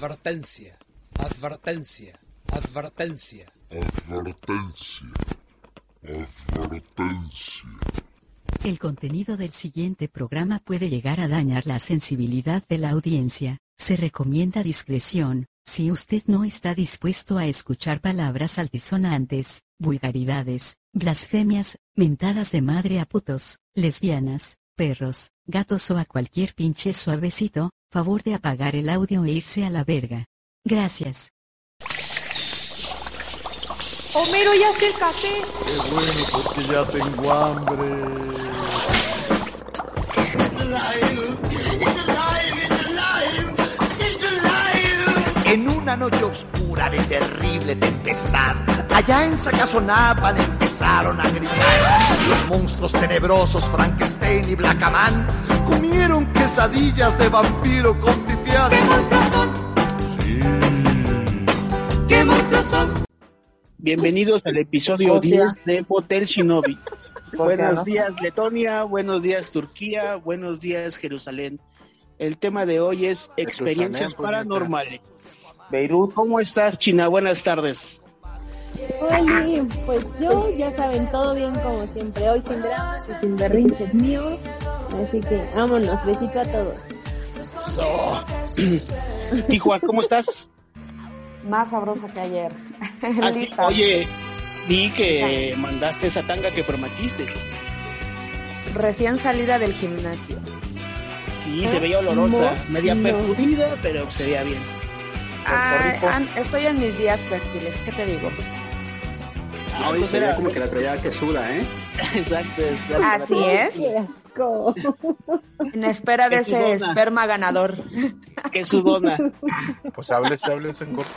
Advertencia, advertencia, advertencia. Advertencia. Advertencia. El contenido del siguiente programa puede llegar a dañar la sensibilidad de la audiencia. Se recomienda discreción, si usted no está dispuesto a escuchar palabras altisonantes, vulgaridades, blasfemias, mentadas de madre a putos, lesbianas, perros, gatos o a cualquier pinche suavecito, favor de apagar el audio e irse a la verga. Gracias. Homero, ya está el café. Qué bueno, porque ya tengo hambre. En una noche oscura de terrible tempestad, allá en Sacazonapan empezaron a gritar. Los monstruos tenebrosos Frankenstein y Blackaman comieron quesadillas de vampiro con pipián. ¿Qué monstruos son? Sí. ¿Qué monstruos son? Bienvenidos al episodio O sea. 10 de Hotel Shinobi. Buenos ¿no? días Letonia, buenos días Turquía, buenos días Jerusalén. El tema de hoy es experiencias paranormales. Beirut. ¿Cómo estás, China? Buenas tardes. Oye, pues yo, ya saben, todo bien como siempre. Hoy sin dramas y sin berrinches míos. Así que vámonos, besito a todos. So. Tijuas, ¿cómo estás? Más sabrosa que ayer. Ah, Lista. Oye, vi que mandaste esa tanga que prometiste. Recién salida del gimnasio. Sí, se veía olorosa, No, media no. perjudida, pero se veía bien. Ah, an- estoy en mis días fértiles, ¿qué te digo? Ah, Hoy pues se era- como que la traía que suda, ¿eh? Exacto. es- Así es, en espera de ese esperma ganador. Qué sudona. Pues hables, hables en corto.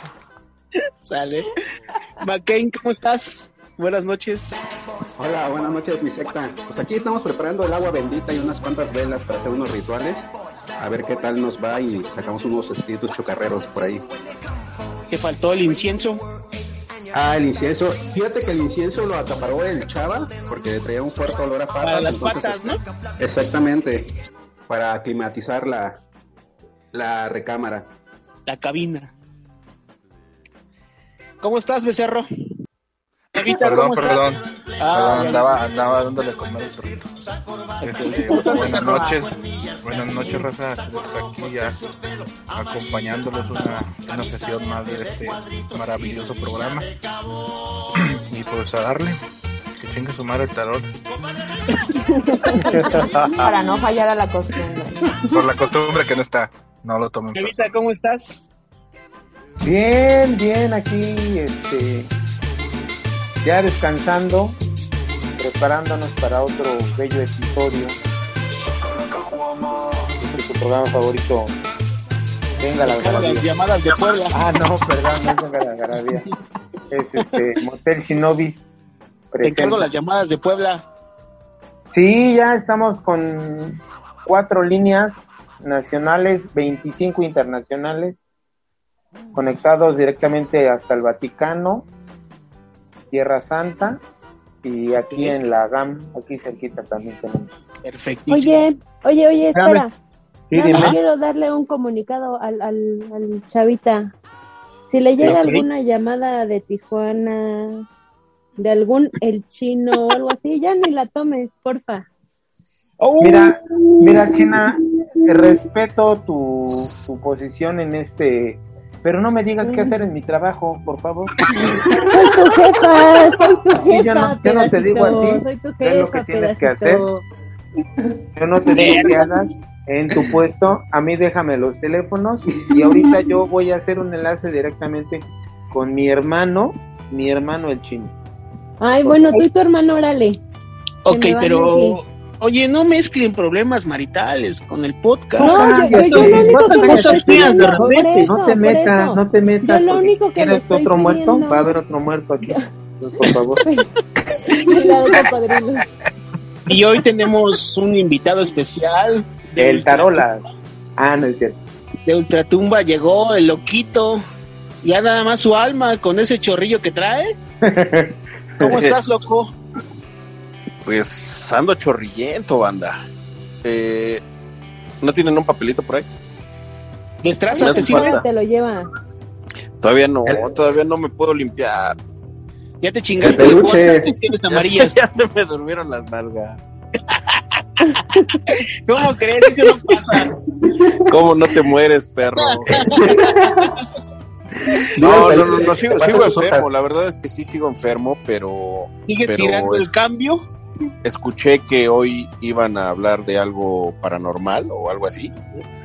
Sale. McCain, ¿cómo estás? Buenas noches. Hola, buenas noches, mi secta. Pues aquí estamos preparando el agua bendita y unas cuantas velas para hacer unos rituales. A ver qué tal nos va y sacamos unos espíritus chocarreros por ahí. Te faltó el incienso. Ah, el incienso. Fíjate que el incienso lo acaparó el chava porque traía un fuerte olor a patas. Para las entonces, patas, ¿no? Exactamente. Para climatizar la, la recámara. La cabina. ¿Cómo estás, becerro? Evita, Perdón, ¿cómo perdón. estás? Ah, andaba, andaba dándole a comer el perrito. Este, buenas noches, buenas noches, raza. Aquí ya acompañándoles una, una sesión más de este maravilloso programa. Y pues a darle, que chingue su madre el tarot. Para no fallar a la costumbre. Por la costumbre que no está, no lo tomen. Evita, ¿cómo estás? Bien, bien, aquí, este, ya descansando, preparándonos para otro bello episodio. Este es tu programa favorito. Venga la las llamadas de Puebla. Ah, no, perdón, no es Venga la algarabía. Es este, Motel Sinobis. Te encargo presenta. las llamadas de Puebla. Sí, ya estamos con cuatro líneas nacionales, 25 internacionales, conectados directamente hasta el Vaticano, Tierra Santa y aquí en la GAM, aquí cerquita también tenemos. Perfectísimo. Oye, oye, oye, espera. Sí, Nada más dime. quiero darle un comunicado al, al, al chavita. Si le llega alguna llamada de Tijuana, de algún el chino o algo así, ya ni la tomes, porfa. Oh, Mira, mira China, respeto tu, tu posición en este, pero no me digas qué hacer en mi trabajo, por favor. Soy tu jefa, soy tu jefa, Sí, yo no- yo no te digo a ti pedacito, Soy tu qué es lo que tienes que pedacito. Yo no te digo que hagas en tu puesto, a mí déjame los teléfonos y ahorita yo voy a hacer un enlace directamente con mi hermano, mi hermano el chino. Ay, bueno, tú y tu hermano, órale. ok, pero... Oye, no mezclen problemas maritales con el podcast. No, Ah, yo, yo, yo lo único pasan que le cosas estoy feas de repente. eso, No te metas, no te metas. Yo lo único que le ¿Quieres estoy otro muerto? Va a haber otro muerto aquí. Por favor. Y hoy tenemos un invitado especial. de El Ultra- Tarolas. Ah, no es cierto. De Ultratumba llegó el loquito. Ya nada más su alma con ese chorrillo que trae. ¿Cómo estás, loco? Pues ando chorrillento, banda. Eh, ¿No tienen un papelito por ahí? Destraza, te sirve. te lo lleva. Todavía no, todavía no me puedo limpiar. Ya te chingaste. El ya se me durmieron las nalgas. ¿Cómo crees? Eso no pasa. ¿Cómo no te mueres, perro? No, No, no, no, sigo, enfermo. La verdad es que sí sigo enfermo, pero ¿Sigues Pero tirando es- el cambio? Escuché que hoy iban a hablar de algo paranormal o algo así.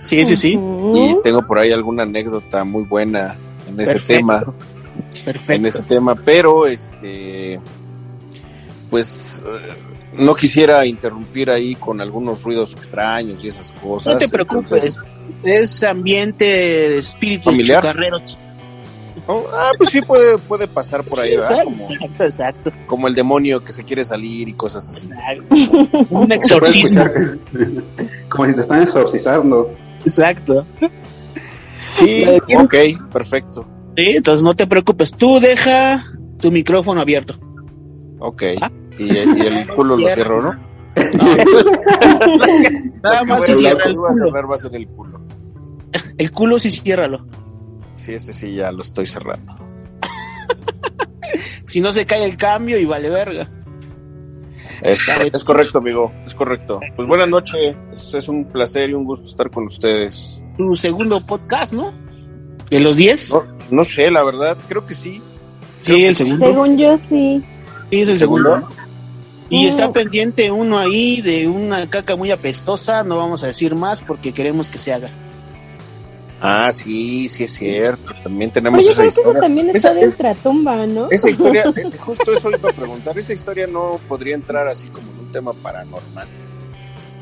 Sí, sí, sí. Y tengo por ahí alguna anécdota muy buena en ese Perfecto. tema. Perfecto. en ese tema, pero este pues eh, no quisiera interrumpir ahí con algunos ruidos extraños y esas cosas. No te preocupes. Entonces, Es ambiente de espíritus ¿Familiar? Ah, pues sí puede, puede pasar por ahí, ¿verdad? exacto, Como, exacto, exacto. como el demonio que se quiere salir y cosas así. Un Se puede exorcismo. como si te están exorcizando. Exacto. Sí, ok, perfecto. Sí, entonces no te preocupes. Tú deja tu micrófono abierto. Ok. Y, y el culo lo cierro, ¿no? Nada más si cierra el que voy a culo. cerrar va a ser el culo. El culo sí ciérralo. Sí, ese sí ya lo estoy cerrando. Si no se cae el cambio y vale verga. Es, es correcto, amigo, es correcto. Pues buenas noches, es, es un placer y un gusto estar con ustedes. Tu segundo podcast, ¿no? ¿De los 10? No, no sé, la verdad, creo que sí. sí, el segundo. Según yo, sí. Sí, es el ¿Segundo? segundo. Y Mm. está pendiente uno ahí de una caca muy apestosa. No vamos a decir más porque queremos que se haga. Ah, sí, sí es cierto. También tenemos yo esa creo que eso historia. también está Esa- de ultratumba, ¿no? Esa historia, eh, justo eso iba a preguntar, esa historia no podría entrar así como en un tema paranormal.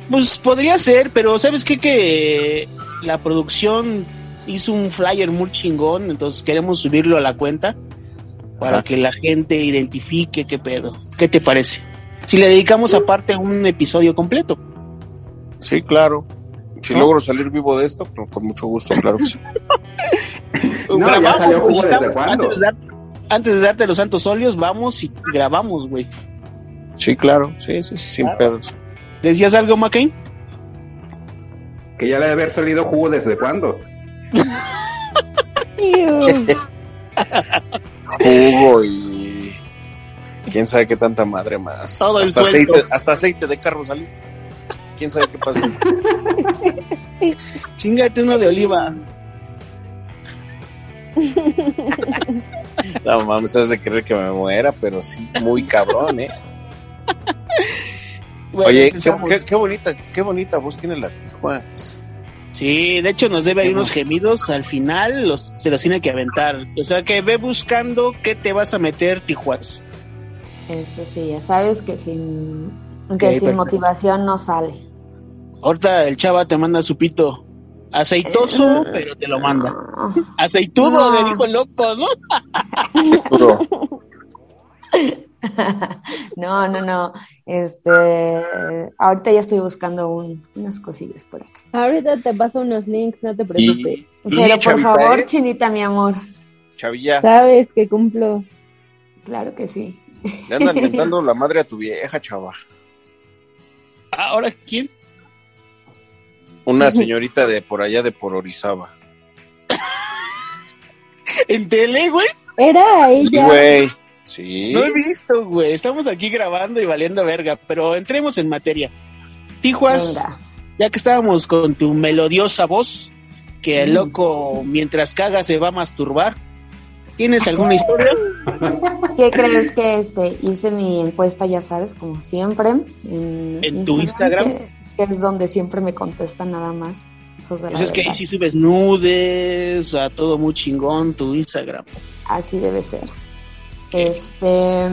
Pues podría ser, pero ¿sabes qué? Que la producción hizo un flyer muy chingón, entonces queremos subirlo a la cuenta para Ajá. que la gente identifique qué pedo. ¿Qué te parece? Si le dedicamos aparte un episodio completo. Sí, claro. Si ¿No? logro salir vivo de esto, pues, con mucho gusto, claro que sí. No, ya salió jugo editamos, desde cuándo. Antes de, dar- antes de darte los santos óleos, vamos y grabamos, güey. Sí, claro, sí, sí, sí, sin Claro. pedos. ¿Decías algo, McCain? Que ya le debe haber salido jugo desde cuándo. Jugo y quién sabe qué tanta madre más. Todo el hasta sueldo. aceite, hasta aceite de carro salió. Quién sabe qué pasó. Chingate uno de oliva. No mames, has de querer que me muera, pero sí, muy cabrón, eh. Bueno, Oye, qué, qué- qué bonita, qué bonita voz tiene la Tijuana. Sí, de hecho nos debe ahí unos gemidos al final, los, se los tiene que aventar. O sea que ve buscando qué te vas a meter, Tijuas. Este sí, ya sabes que sin, que sin perfecto. motivación no sale. Ahorita el chava te manda su pito aceitoso, pero te lo manda. Aceitudo, No. le dijo el loco, ¿no? no, no, no. Este, ahorita ya estoy buscando un- unas cosillas por acá. Ahorita te paso unos links, no te preocupes. Y, y, Pero por Chavita, favor, ¿eh? Chinita, mi amor. Chavilla, Sabes que cumplo. Claro que sí. le andan mentando la madre a tu vieja, chava. Ah, ¿Ahora quién? Una señorita de por allá de por Orizaba. En tele, güey. Era ella. güey. Sí. No he visto, güey. Estamos aquí grabando y valiendo verga, pero entremos en materia. Tijuas, Venga. ya que estábamos con tu melodiosa voz, que el loco mientras caga se va a masturbar. ¿Tienes alguna historia? ¿Qué crees que este hice mi encuesta, ya sabes, como siempre? En, ¿En tu Instagram? Que, es donde siempre me contestan nada más. Hijos de la Pues es que ahí sí subes nudes, a todo muy chingón tu Instagram. Así debe ser. Este.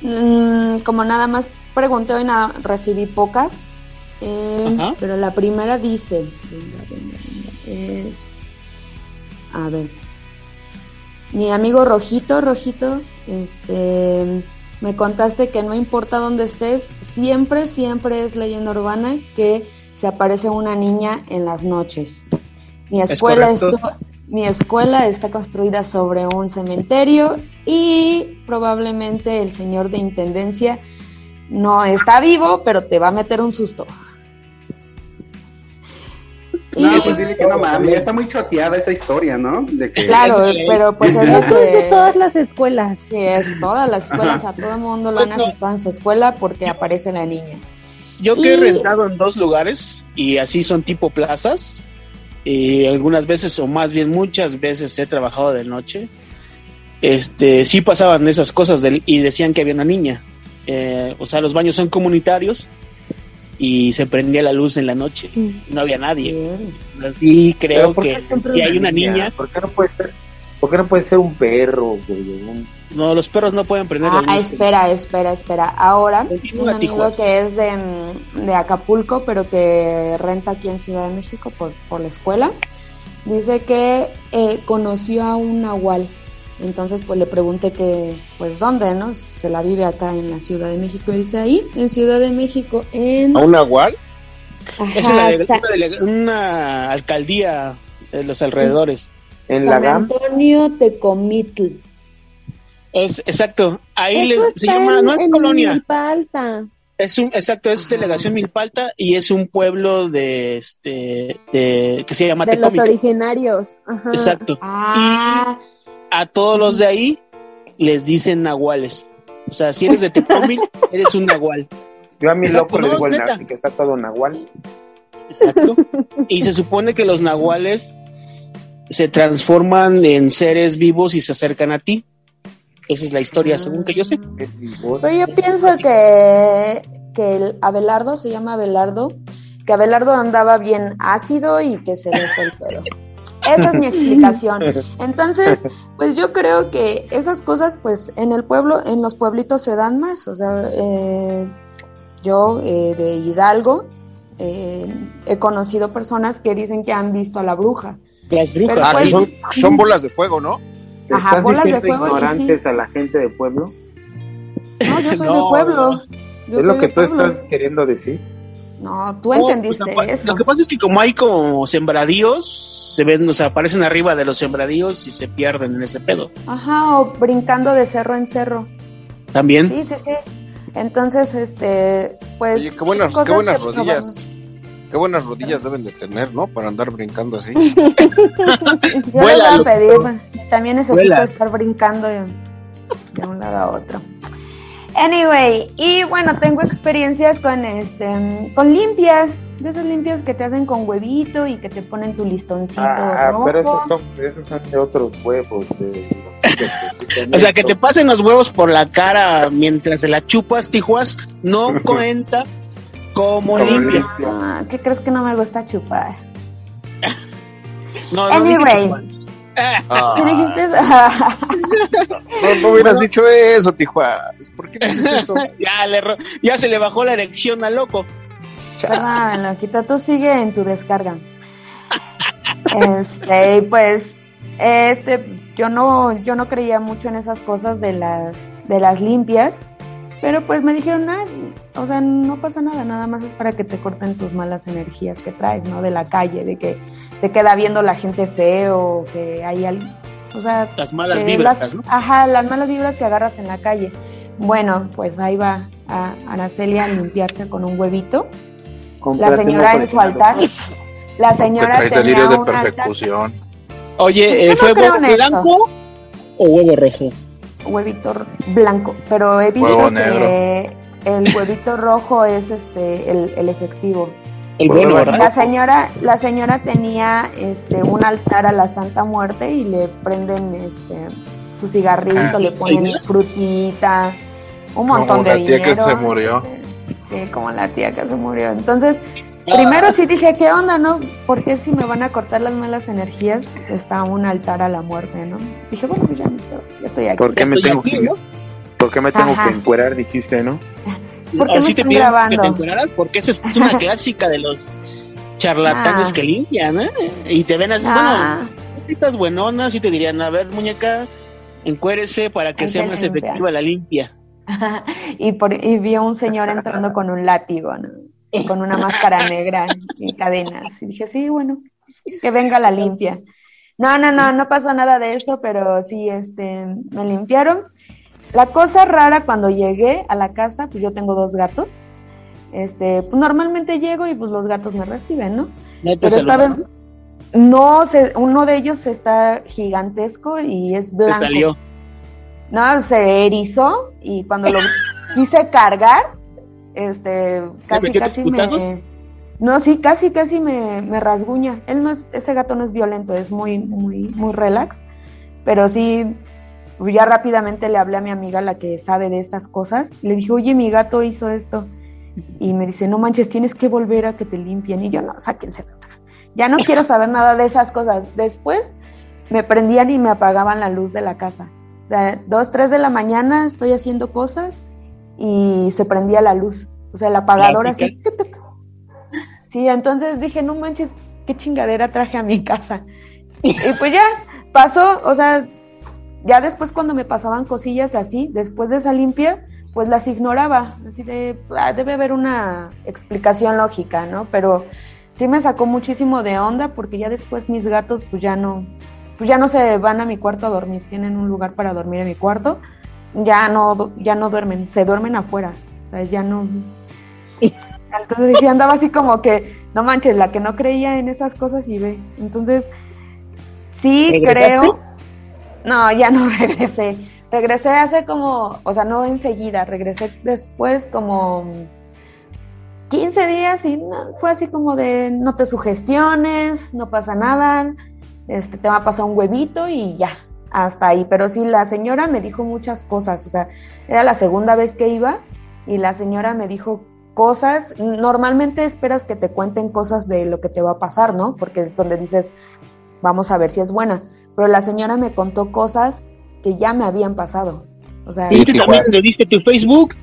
mm, como nada más pregunté hoy, nada, recibí pocas. eh, pero la primera dice. Venga, venga, venga. Es. A ver. Mi amigo Rojito, Rojito, este. Me contaste que no importa dónde estés, siempre, siempre es leyenda urbana que se aparece una niña en las noches. Mi Es escuela estuvo, mi escuela está construida sobre un cementerio y probablemente el señor de intendencia no está vivo, pero te va a meter un susto. No, pues dile que no mames, ya está muy choteada esa historia, ¿no? De que... Claro, pero pues es lo de todas las escuelas. Sí, es todas las escuelas, a todo el mundo lo han asustado en su escuela porque aparece la niña. Yo que he Y- rentado en dos lugares y así son tipo plazas. Y algunas veces, o más bien muchas veces, he trabajado de noche. Este, sí pasaban esas cosas del- y decían que había una niña. Eh, o sea, los baños son comunitarios y se prendía la luz en la noche. No había nadie. Y creo Pero ¿por qué que si hay una niña, ¿Por qué no puede ser, por qué no puede ser un perro, güey? Un- no, los perros no pueden prender la Ah, luz. espera, espera, espera. Ahora, un amigo Tijuana. que es de, mm, de Acapulco, pero que renta aquí en Ciudad de México por, por la escuela, dice que eh, conoció a un nahual. Entonces, pues le pregunté que, pues, ¿dónde, no? Se la vive acá en la Ciudad de México. Y dice ahí, en Ciudad de México, en... ¿A un nahual? Ajá, Es una, Sa- una alcaldía de los alrededores. En San Antonio Tecomitl. Es exacto. Ahí les- se llama, en- no es en colonia. Es un, exacto, es delegación Milpalta y es un pueblo de este de que se llama De los originarios. Ajá. Exacto. Ah, Y a todos los de ahí les dicen nahuales. O sea, si eres de Tecómic, eres un nahual. Yo a mi Exacto, loco le digo el nazi, que está todo nahual. Exacto. Y se supone que los nahuales se transforman en seres vivos y se acercan a ti. Esa es la historia, según que yo sé. Pero yo pienso que, que el Abelardo, se llama Abelardo, que Abelardo andaba bien ácido y que se le fue el pedo. Esa es mi explicación. Entonces, pues yo creo que esas cosas, pues en el pueblo, en los pueblitos se dan más. O sea, eh, yo eh, de Hidalgo eh, he conocido personas que dicen que han visto a la bruja. Las brujas. Ah, pues- son, son bolas de fuego, ¿no? ¿Te Ajá, estás bolas de fuego ignorantes a la gente del pueblo? No, yo soy No. del pueblo. Yo ¿Es soy lo que tú pueblo. estás queriendo decir? No, tú No, entendiste pues, eso. Lo que pasa es que como hay como sembradíos, se ven, o sea, aparecen arriba de los sembradíos y se pierden en ese pedo. Ajá, o brincando de cerro en cerro. También. Sí, sí, sí. Entonces, este, pues. Oye, qué buenas, qué buenas que rodillas. Qué buenas rodillas deben de tener, ¿no? Para andar brincando así. Yo les voy Vuela, a pedir. También necesito Vuela. estar brincando de, de un lado a otro. Anyway, y bueno, tengo experiencias con este, con limpias, de esas limpias que te hacen con huevito y que te ponen tu listoncito Ah, rojo. pero esos son, esos son de otros huevos. De O sea, que te pasen los huevos por la cara mientras se la chupas, tijuas, no cuenta como limpia. Ah, ¿Qué crees que no me gusta chupar? No, no Anyway. chupar. Ah. ¿Qué dijiste? No, no hubieras dicho eso, Tijuana. ¿Por qué dices eso? ya, le ro- ya se le bajó la erección al loco. Perdón, loquito, tú sigue en tu descarga. Este, pues, este, yo no, yo no creía mucho en esas cosas de las, de las limpias, pero pues me dijeron, ah, o sea, no pasa nada, nada más es para que te corten tus malas energías que traes, ¿no? De la calle, de que te queda viendo la gente feo, que hay al, o sea, Las malas vibras, las- ¿no? Ajá, las malas vibras que agarras en la calle. Bueno, pues ahí va a Araceli a limpiarse con un huevito. La señora en su altar. La señora trae tenía de un altar. persecución. Oye, eh, no ¿fue huevo en eso. blanco o huevo rojo? Huevito blanco, pero he visto Huevo que negro. el huevito rojo es este el, el efectivo. El bueno, La señora, la señora tenía este un altar a la Santa Muerte y le prenden este su cigarrito, Ah, le ponen frutita, un montón Como de la tía que se murió. Sí, como la tía que se murió. Entonces, primero sí dije, ¿qué onda, no? ¿Por qué si me van a cortar las malas energías está un altar a la muerte, no? Dije, bueno, pues ya, ya estoy aquí. ¿Por qué me tengo aquí, que, ¿no? ¿por qué me tengo Ajá. que encuerar? Dijiste, ¿no? ¿Por qué me te grabando? que te encueraras, porque esa es una clásica de los charlatanes Ah. que limpian, ¿eh? Y te ven así, Ah. bueno, estas buenonas y te dirían, a ver, muñeca, encuérese para que sea más limpia. efectiva la limpia. y, por, y vi a un señor entrando con un látigo, ¿no? Con una máscara negra y cadenas. Y dije, sí, bueno, que venga la limpia. No, no, no, no pasó nada de eso, pero sí, este, me limpiaron. La cosa rara cuando llegué a la casa, pues yo tengo dos gatos. Este, pues normalmente llego y pues los gatos me reciben, ¿no? ¿No te Pero esta saludan? vez no, se, uno de ellos está gigantesco y es Te blanco. salió. No, se erizó y cuando lo quise cargar, este, casi, casi me... No, sí, casi, casi me, me rasguña. Él no es, ese gato no es violento, es muy, muy, muy relax. Pero sí, ya rápidamente le hablé a mi amiga, la que sabe de esas cosas. Le dije, oye, mi gato hizo esto. Y me dice, no manches, tienes que volver a que te limpien. Y yo, no, sáquense. Ya no quiero saber nada de esas cosas. Después me prendían y me apagaban la luz de la casa. O sea, dos, tres de la mañana estoy haciendo cosas y se prendía la luz. O sea, el apagador así. Sí, entonces dije, no manches, qué chingadera traje a mi casa. Y pues ya pasó, o sea, ya después cuando me pasaban cosillas así, después de esa limpia, pues las ignoraba. Así de, "Ah, debe haber una explicación lógica, ¿no? Pero sí me sacó muchísimo de onda porque ya después mis gatos pues ya no, pues ya no se van a mi cuarto a dormir, tienen un lugar para dormir en mi cuarto, ya no, ya no duermen, se duermen afuera, o sea, ya no. Entonces sí andaba así como que, no manches, la que no creía en esas cosas y ve. Entonces, sí ¿Regresaste? creo. No, ya no regresé. Regresé hace como, o sea, no enseguida, regresé después como 15 días y no, fue así como de no te sugestiones, no pasa nada, este te va a pasar un huevito y ya, hasta ahí. Pero sí, la señora me dijo muchas cosas, o sea, era la segunda vez que iba y la señora me dijo cosas, normalmente esperas que te cuenten cosas de lo que te va a pasar, ¿no? Porque es donde dices, vamos a ver si es buena. Pero la señora me contó cosas que ya me habían pasado. O sea, ¿Y tú también le diste tu Facebook?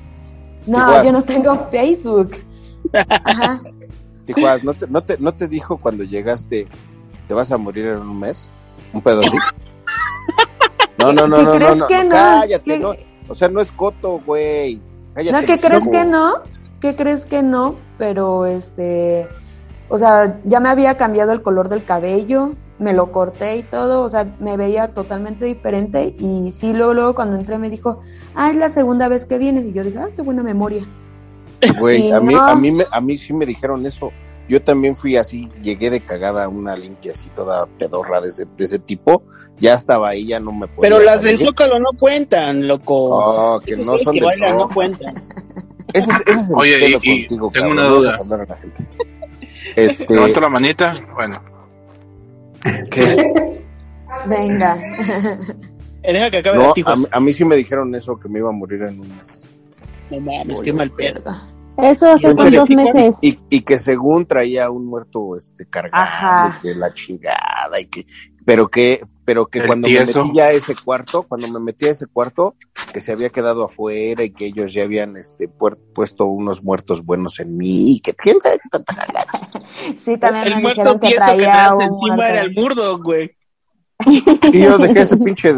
no, Tijuas. yo no tengo Facebook. Ajá. Tijuas, ¿no te, no, te, ¿no te dijo cuando llegaste, te vas a morir en un mes? ¿Un pedo así? No, no, no, ¿Qué no, no, crees no, que no? cállate, ¿Qué- no. O sea, no es coto, güey. Cállate. No, ¿qué crees que no? ¿Qué crees que no? Pero este, o sea, ya me había cambiado el color del cabello, me lo corté y todo, o sea, me veía totalmente diferente y sí, luego, luego cuando entré me dijo, ah, es la segunda vez que vienes y yo dije, ah, qué buena memoria. Güey, a mí, no. a, mí me, a mí sí me dijeron eso. Yo también fui así, llegué de cagada a una limpia así toda pedorra de ese, de ese tipo. Ya estaba ahí, ya no me podía Pero las del. Zócalo no cuentan, loco. Oh, que no son que del bailan no cuentan. Ese, es- ese es el Oye, y- y contigo, tengo cabrón, una duda. a la gente. Este, Levanto la manita. Bueno, ¿qué? Venga. Deja que acabe No, a, a mí sí me dijeron eso, que me iba a morir en un mes. No mames, qué mal pedo. Eso hace dos meses. Y, y que según traía un muerto este cargado, Ajá. que la chingada, y que, pero que, pero que El cuando tieso. me metí ya a ese cuarto, cuando me metí a ese cuarto, que se había quedado afuera y que ellos ya habían este puer- puesto unos muertos buenos en mí, y que jalada. Sí, también El me muerto dijeron que tieso que traía un encima muerto. era el murdo, güey. Y yo dejé a ese pinche,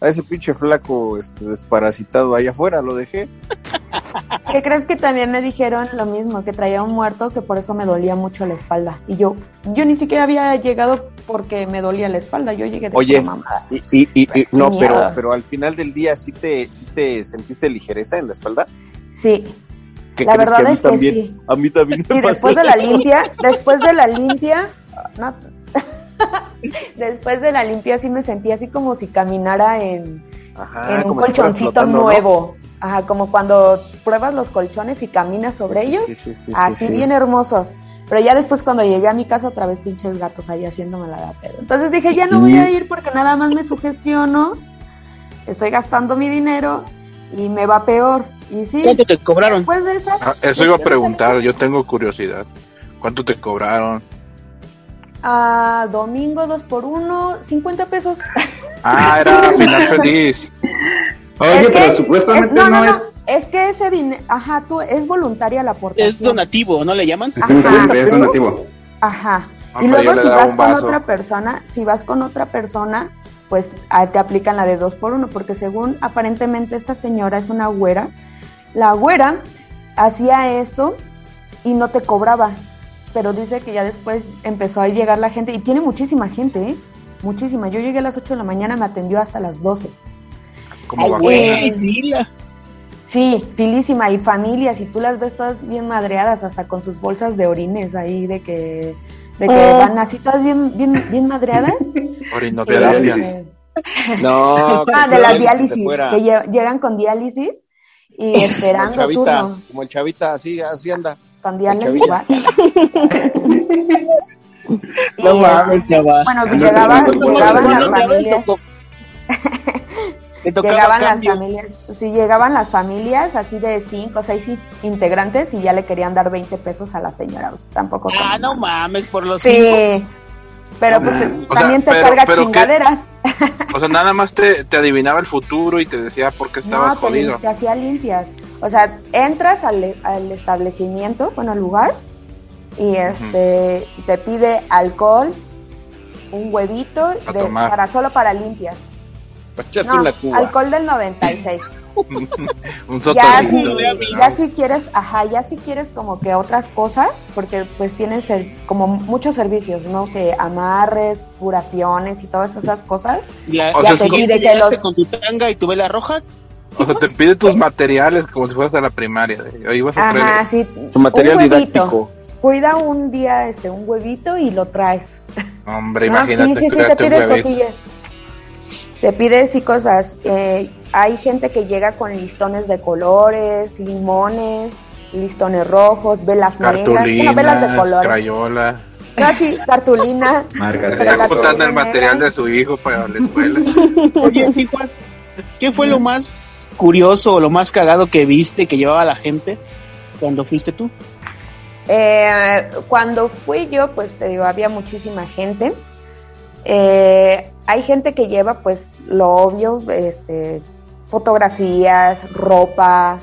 a ese pinche flaco este, desparasitado allá afuera, lo dejé. ¿Qué crees que también me dijeron lo mismo, que traía un muerto, que por eso me dolía mucho la espalda? Y yo, yo ni siquiera había llegado porque me dolía la espalda, yo llegué de Oye, mamada. y, y, y- y- no, Miedo. pero, pero al final del día sí te, sí te sentiste ligereza en la espalda. Sí, ¿Qué La crees verdad que a mí es que también? sí. A mí también me sí, pasó. después de la limpia, después de la limpia, no, después de la limpia sí me sentí así como si caminara en, Ajá, en un si colchoncito nuevo. Ajá, como cuando pruebas los colchones y caminas sobre Sí, ellos. sí, sí, sí, así sí, sí. bien hermoso. Pero ya después cuando llegué a mi casa otra vez pinches gatos ahí haciéndome la da pedo. Entonces dije, ya no voy a ir porque nada más me sugestiono. Estoy gastando mi dinero y me va peor. Y sí, ¿Cuánto te cobraron? después de esa... Ah, eso iba a preguntar, yo tengo curiosidad. ¿Cuánto te cobraron? Ah, domingo dos por uno, 50 pesos. Ah, era final feliz. Oye, Es que- pero supuestamente es- no, no, no, es. es que ese dinero, ajá, tú, es voluntaria la aportación. Es donativo, ¿no le llaman? Ajá. es donativo. Ajá. y Hombre, luego si vas con otra persona, si vas con otra persona, pues ah, te aplican la de dos por uno, porque según aparentemente esta señora es una güera, la güera hacía eso y no te cobraba, pero dice que ya después empezó a llegar la gente y tiene muchísima gente, ¿eh? Muchísima. Yo llegué a las 8 de la mañana, me atendió hasta las 12. Como. Güey, sí, pilísima y familias y tú las ves todas bien madreadas hasta con sus bolsas de orines ahí de que de que Ah. van así todas bien bien bien madreadas. Orinoterapia. Eh, No, ah, de las diálisis que lle- llegan con diálisis y Como el esperando chavita, turno como el chavita, así, así anda. No mames, este, chaval. Bueno, pues llegaban, las familias. Llegaban las cambio. familias, sí, llegaban las familias así de cinco o seis in- integrantes y ya le querían dar 20 pesos a la señora, o sea, tampoco. Ah, no mames, por los cinco. Sí, pero pues O sea, también te pero- carga pero ¿qué? chingaderas. O sea, nada más te, te adivinaba el futuro y te decía por qué estabas No, te, jodido. te hacía limpias. O sea, entras al, al establecimiento, bueno, al lugar, y este te pide alcohol, un huevito de- para solo para limpias. Para echarte No, una cuba. alcohol del 96. Un ya si, ya si quieres, ajá, ya si quieres como que otras cosas, porque pues tienen ser- como muchos servicios, ¿no? Que amarres, curaciones y todas esas cosas. Ya, O ya sea, te pide que los con tu tanga y tu vela roja. O sea, te pide tus materiales como si fueras a la primaria. Oye, vas a traer Ajá, sí. Tu material un didáctico. Cuida un día este un huevito y lo traes. Hombre, No, imagínate sí, sí, sí, te pide cosillas. Te pide sí cosas. Eh, hay gente que llega con listones de colores, limones, listones rojos, velas negras, bueno, velas de Cartulina, colores. crayola. No, sí, cartulina. Está las juntando el negras. material de su hijo para la escuela. Oye, Tijuas, ¿qué fue lo más curioso o lo más cagado que viste que llevaba la gente cuando fuiste tú? Eh, cuando fui yo, pues te digo, había muchísima gente. Eh, hay gente que lleva, pues, lo obvio, este, fotografías, ropa,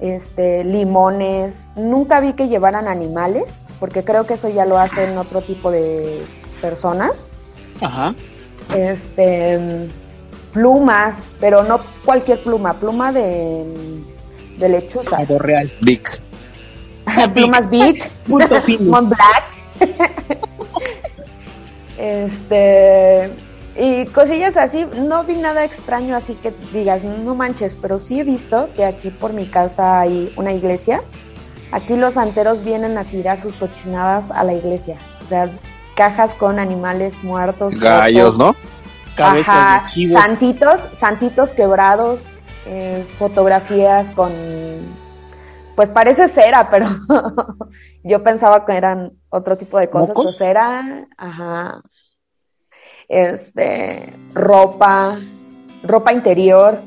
este, limones. Nunca vi que llevaran animales, porque creo que eso ya lo hacen otro tipo de personas. Ajá. Este, plumas, pero no cualquier pluma, pluma de, de lechuza. Real. Vic. plumas Big, Punto. Mont Black. este y cosillas así, no vi nada extraño así que digas, no manches, pero sí he visto que aquí por mi casa hay una iglesia. Aquí los santeros vienen a tirar sus cochinadas a la iglesia. O sea, cajas con animales muertos. Gallos, ¿no? Cabezas Ajá, de chivo. santitos, santitos quebrados, eh, fotografías con, pues parece cera, pero yo pensaba que eran otro tipo de cosas, ¿Mocos? pues cera, ajá, este, ropa, ropa interior.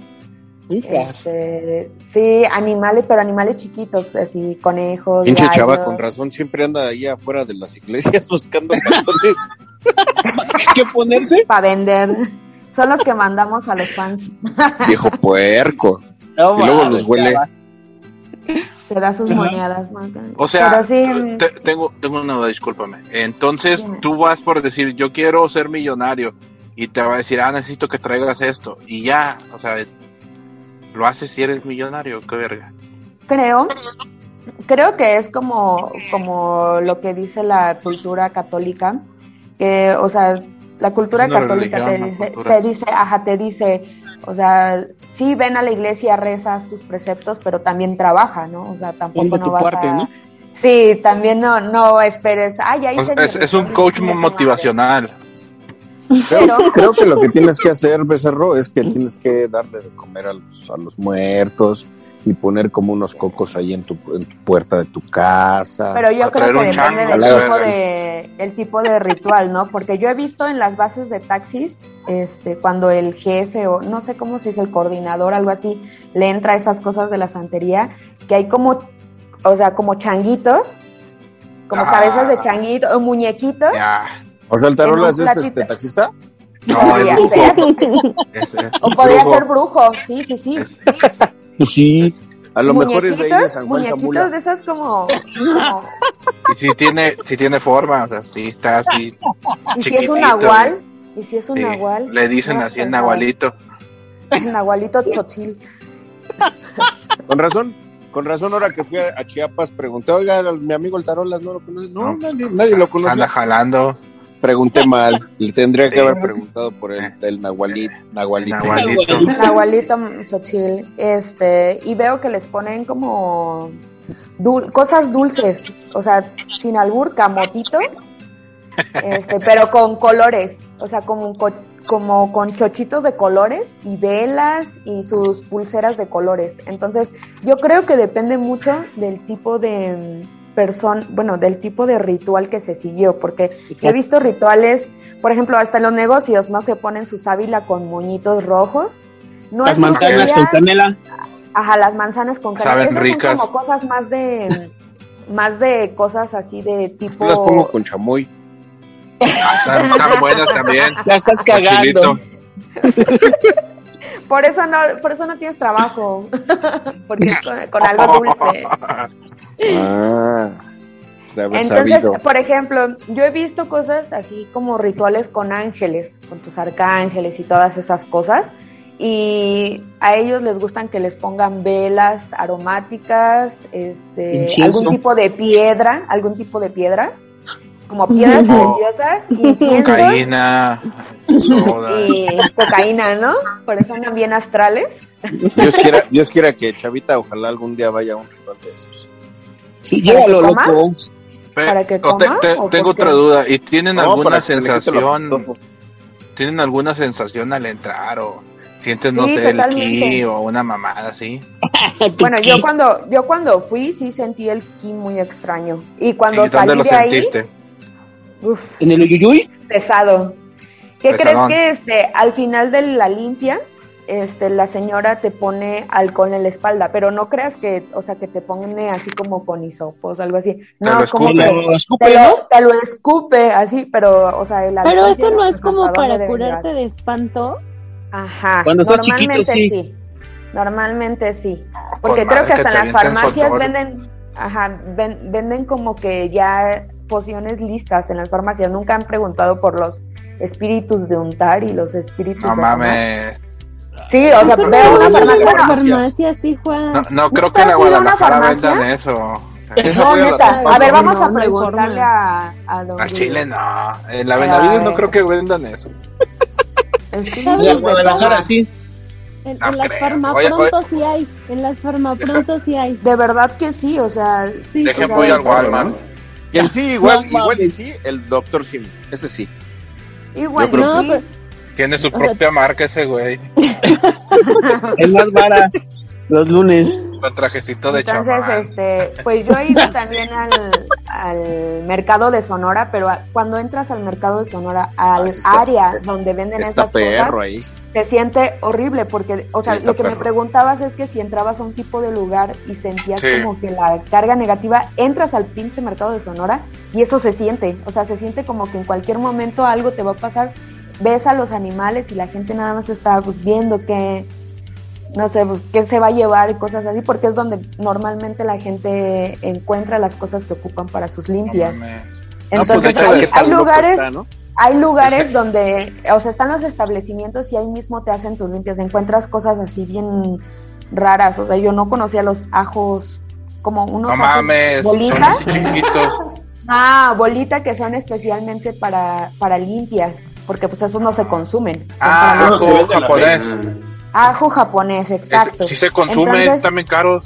Este, sí, animales, pero animales chiquitos, así, conejos, Pinche chava, con razón, siempre anda ahí afuera de las iglesias buscando calzones. ¿Qué ponerse? para vender. Son los que mandamos a los fans. Viejo puerco. No, Y luego los huele. Se da sus Ajá. monedas, ¿no? O sea, Pero sí, te- tengo, tengo una duda, discúlpame. Entonces, tú vas por decir, yo quiero ser millonario, y te va a decir, ah, necesito que traigas esto, y ya, o sea, lo haces si eres millonario, qué verga. creo, creo que es como, como lo que dice la cultura católica, que, o sea, la cultura católica te dice, cultura. te dice, ajá, te dice, o sea, sí ven a la iglesia, rezas tus preceptos, pero también trabaja, ¿no? O sea, tampoco no tu vas parte, a... ¿no? Sí, también no, no esperes, ay, sea, mi es, es un coach chingue su madre". motivacional. Creo, creo que lo que tienes que hacer, Becerro, es que tienes que darle de comer a los, a los muertos y poner como unos cocos ahí en tu, en tu puerta de tu casa. Pero yo creo que depende del tipo de, el tipo de ritual, ¿no? Porque yo he visto en las bases de taxis, este, cuando el jefe o no sé cómo se dice, el coordinador, algo así, le entra a esas cosas de la santería, que hay como, o sea, como changuitos, como Ah. cabezas de changuito, o muñequitos. Ya. O sea, el un es platito. este taxista. No, podría es brujo. ser. O podría brujo. ser brujo, sí, sí, sí. Es- Pues sí. A lo mejor es de ahí de muñequitos, San Juan muñequitos Camula. de esas como, como- y si tiene, si tiene forma, o sea, si está así. y si es un nahual, y si es un sí, nahual. Le dicen no así sé, en nahualito. Es nahualito tzotzil. Con razón, con razón, ahora que fui a, a Chiapas, pregunté, oiga, mi amigo el Tarolas no lo conoce. No, No. nadie, nadie lo conoce. Anda jalando. Pregunté mal. Le tendría que haber preguntado por el del Nahualit, Nahualito. Nahualito. Nahualito Xochitl, este, y veo que les ponen como dul- cosas dulces, o sea, sin albur, camotito, este, pero con colores, o sea, como, un co- como con chochitos de colores y velas y sus pulseras de colores. Entonces, yo creo que depende mucho del tipo de persona, bueno, del tipo de ritual que se siguió, porque he visto rituales, por ejemplo, hasta en los negocios, ¿no? Que ponen su sábila con moñitos rojos. No Las es manzanas con canela. Ajá, las manzanas con canela. Saben Esas ricas. Son como cosas más de, más de cosas así de tipo. Yo las pongo con chamoy. Están, están buenas también. Ya estás cagando. Por eso no, por eso no tienes trabajo, porque es con, con algo dulce. Ah, Entonces, sabido. por ejemplo, yo he visto cosas así como rituales con ángeles, con tus arcángeles y todas esas cosas. Y a ellos les gustan que les pongan velas aromáticas, este, algún tipo de piedra, algún tipo de piedra, como piedras preciosas, incienso Cocaína, soda. y cocaína, ¿no? Por eso andan bien astrales. Dios quiera, Dios quiera que Chavita ojalá algún día vaya a un ritual de esos. Sí, ¿Para llévalo, loco. ¿Para que te- coma, te- por tengo otra duda. ¿Y tienen No, alguna sensación? ¿Tienen alguna sensación al entrar o sientes, no Sí, sé, el totalmente. ki o una mamada así? Bueno, yo cuando, yo cuando fui sí sentí el ki muy extraño. Y cuando ¿Y dónde salí lo de ahí, sentiste? Uf, ¿En el Uyuyuy? pesado. ¿Qué Pesadón. crees que este, al final de la limpia, este, la señora te pone alcohol en la espalda, pero no creas que, o sea, que te pone así como con hisopos o algo así. No, lo como escupe. que Lo escupe, te lo, ¿no? te lo escupe así, pero, o sea, el Pero alcohol eso tiene, no es como para curarte de espanto. Ajá. Cuando estás chiquito, normalmente sí. Normalmente sí. Porque Por creo que hasta te en las farmacias venden, ajá, ven- venden como que ya pociones listas en las farmacias. Nunca han preguntado por los espíritus de untar y los espíritus No de mames. Sí, o sea, veo una farmacia. farmacia, sí, Juan. No, no creo ¿Nunca que en la a Guadalajara vendan eso. No, a. A ver, vamos a preguntarle a, a don Guido. Chile no. En la. Benavides no creo que vendan eso. Sí, ¿Sabes En la Guadalajara, sí. En, No en las farmapronto sí hay. En las farmapronto sí hay. De verdad que sí, o sea, Sí, Dejen o sea, voy al Walmart. Y en sí, igual, No igual y sí, el doctor Sim, ese sí. igual Yo creo No, sí. pero, Tiene su propia marca ese güey. Es más vara. Los lunes. Con trajecito de Entonces, chamán. este, pues yo he ido también al, al mercado de Sonora, pero a- cuando entras al mercado de Sonora, al Ah, está- área donde venden Está esas perro cosas, ahí. se siente horrible porque, o sea, Sí, lo que me preguntabas es que si entrabas a un tipo de lugar y sentías Sí. como que la carga negativa, entras al pinche mercado de Sonora y eso se siente, o sea, se siente como que en cualquier momento algo te va a pasar, ves a los animales y la gente nada más está pues, viendo que, no sé, pues, qué se va a llevar y cosas así, porque es donde normalmente la gente encuentra las cosas que ocupan para sus limpias. No mames. Entonces, pues, de hay, lugares está, ¿no? hay lugares donde, o sea, están los establecimientos y ahí mismo te hacen tus limpias. Encuentras cosas así bien raras. O sea, yo no conocía los ajos como unos No mames. Son bolitas. así chiquitos. Ah, bolita que son especialmente para, para limpias, porque pues esos no se consumen. Ah, ajo. Ajo japonés, exacto. Si se consume, Entonces, también caro.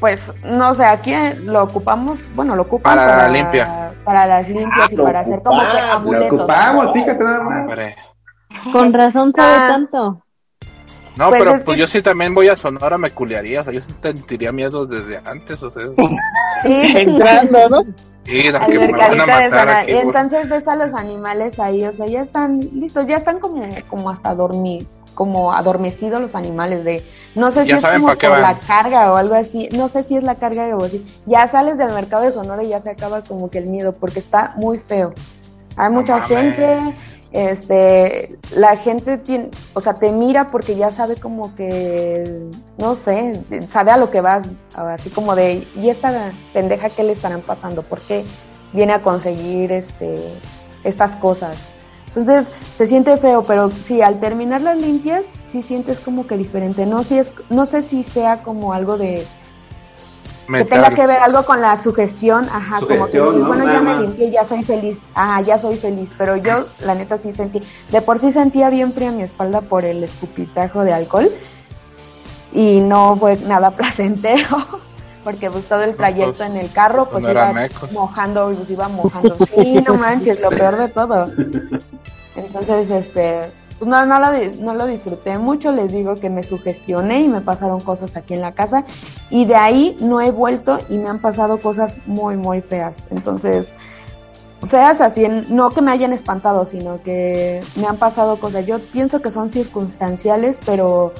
Pues no sé, aquí lo ocupamos, bueno, lo ocupan Para la limpia. para las limpias y lo para hacer como que ocupamos, Lo amuletos. ocupamos, fíjate nada más. Hombre. con razón sabe Ah. tanto. No, Pues pero es pues que- yo sí también voy a Sonora, me culiaría. O sea, yo sí sentiría miedo desde antes. O sea, Sí. Entrando, ¿no? ir a al que me van a de matar aquí. Y entonces ves a los animales ahí, o sea, ya están listos, ya están como, como hasta dormir, como adormecidos los animales de, no sé si es como por van. la carga o algo así, no sé si es la carga o así. Ya sales del mercado de Sonora y ya se acaba como que el miedo, porque está muy feo. Hay mucha gente, este, la gente tiene, o sea, te mira porque ya sabe como que, no sé, sabe a lo que vas, así como de, ¿y esta pendeja qué le estarán pasando? ¿Por qué viene a conseguir este, estas cosas? Entonces, se siente feo, pero sí, al terminar las limpias, sí sientes como que diferente. No, si es, no sé si sea como algo de que tenga que ver algo con la sugestión, ajá, como que ¿no? bueno, Nada ya me limpié, ya soy feliz, ajá, ya soy feliz, pero yo la neta sí sentí, de por sí sentía bien fría mi espalda por el escupitajo de alcohol y no fue nada placentero, porque pues todo el trayecto pues, en el carro pues no eran iba mojando, pues iba mojando, sí, no manches, lo peor de todo. Entonces, este, pues no, no, lo, no lo disfruté mucho, les digo que me sugestioné y me pasaron cosas aquí en la casa y de ahí no he vuelto y me han pasado cosas muy, muy feas. Entonces, feas así, en- no que me hayan espantado, sino que me han pasado cosas. Yo pienso que son circunstanciales, pero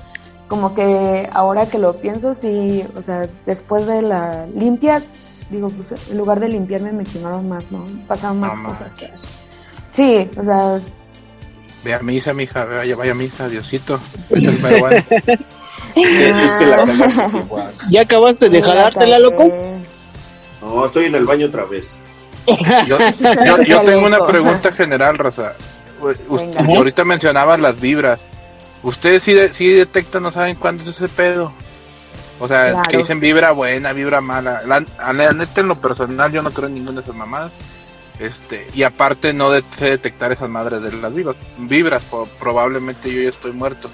como que ahora que lo pienso, sí, o sea, después de la limpia, digo, pues en lugar de limpiarme me quemaron más, ¿no? Pasaron más No cosas. Sí, o sea, Ve a misa, mija, vaya, vaya a misa, Diosito. Es el. Es que la igual. ¿Ya acabaste de jalártela, loco? No, estoy en el baño otra vez. Yo, yo, yo tengo una pregunta general, Rosa. U- usted- Venga. ahorita mencionabas las vibras. ¿Ustedes sí, de- sí detectan, no saben cuándo es ese pedo? O sea, Claro. que dicen vibra buena, vibra mala. La, a la neta, en lo personal, yo no creo en ninguna de esas mamadas. Este, y aparte no de- sé detectar esas madres de las vibras. Vibras, po- probablemente yo ya estoy muerto.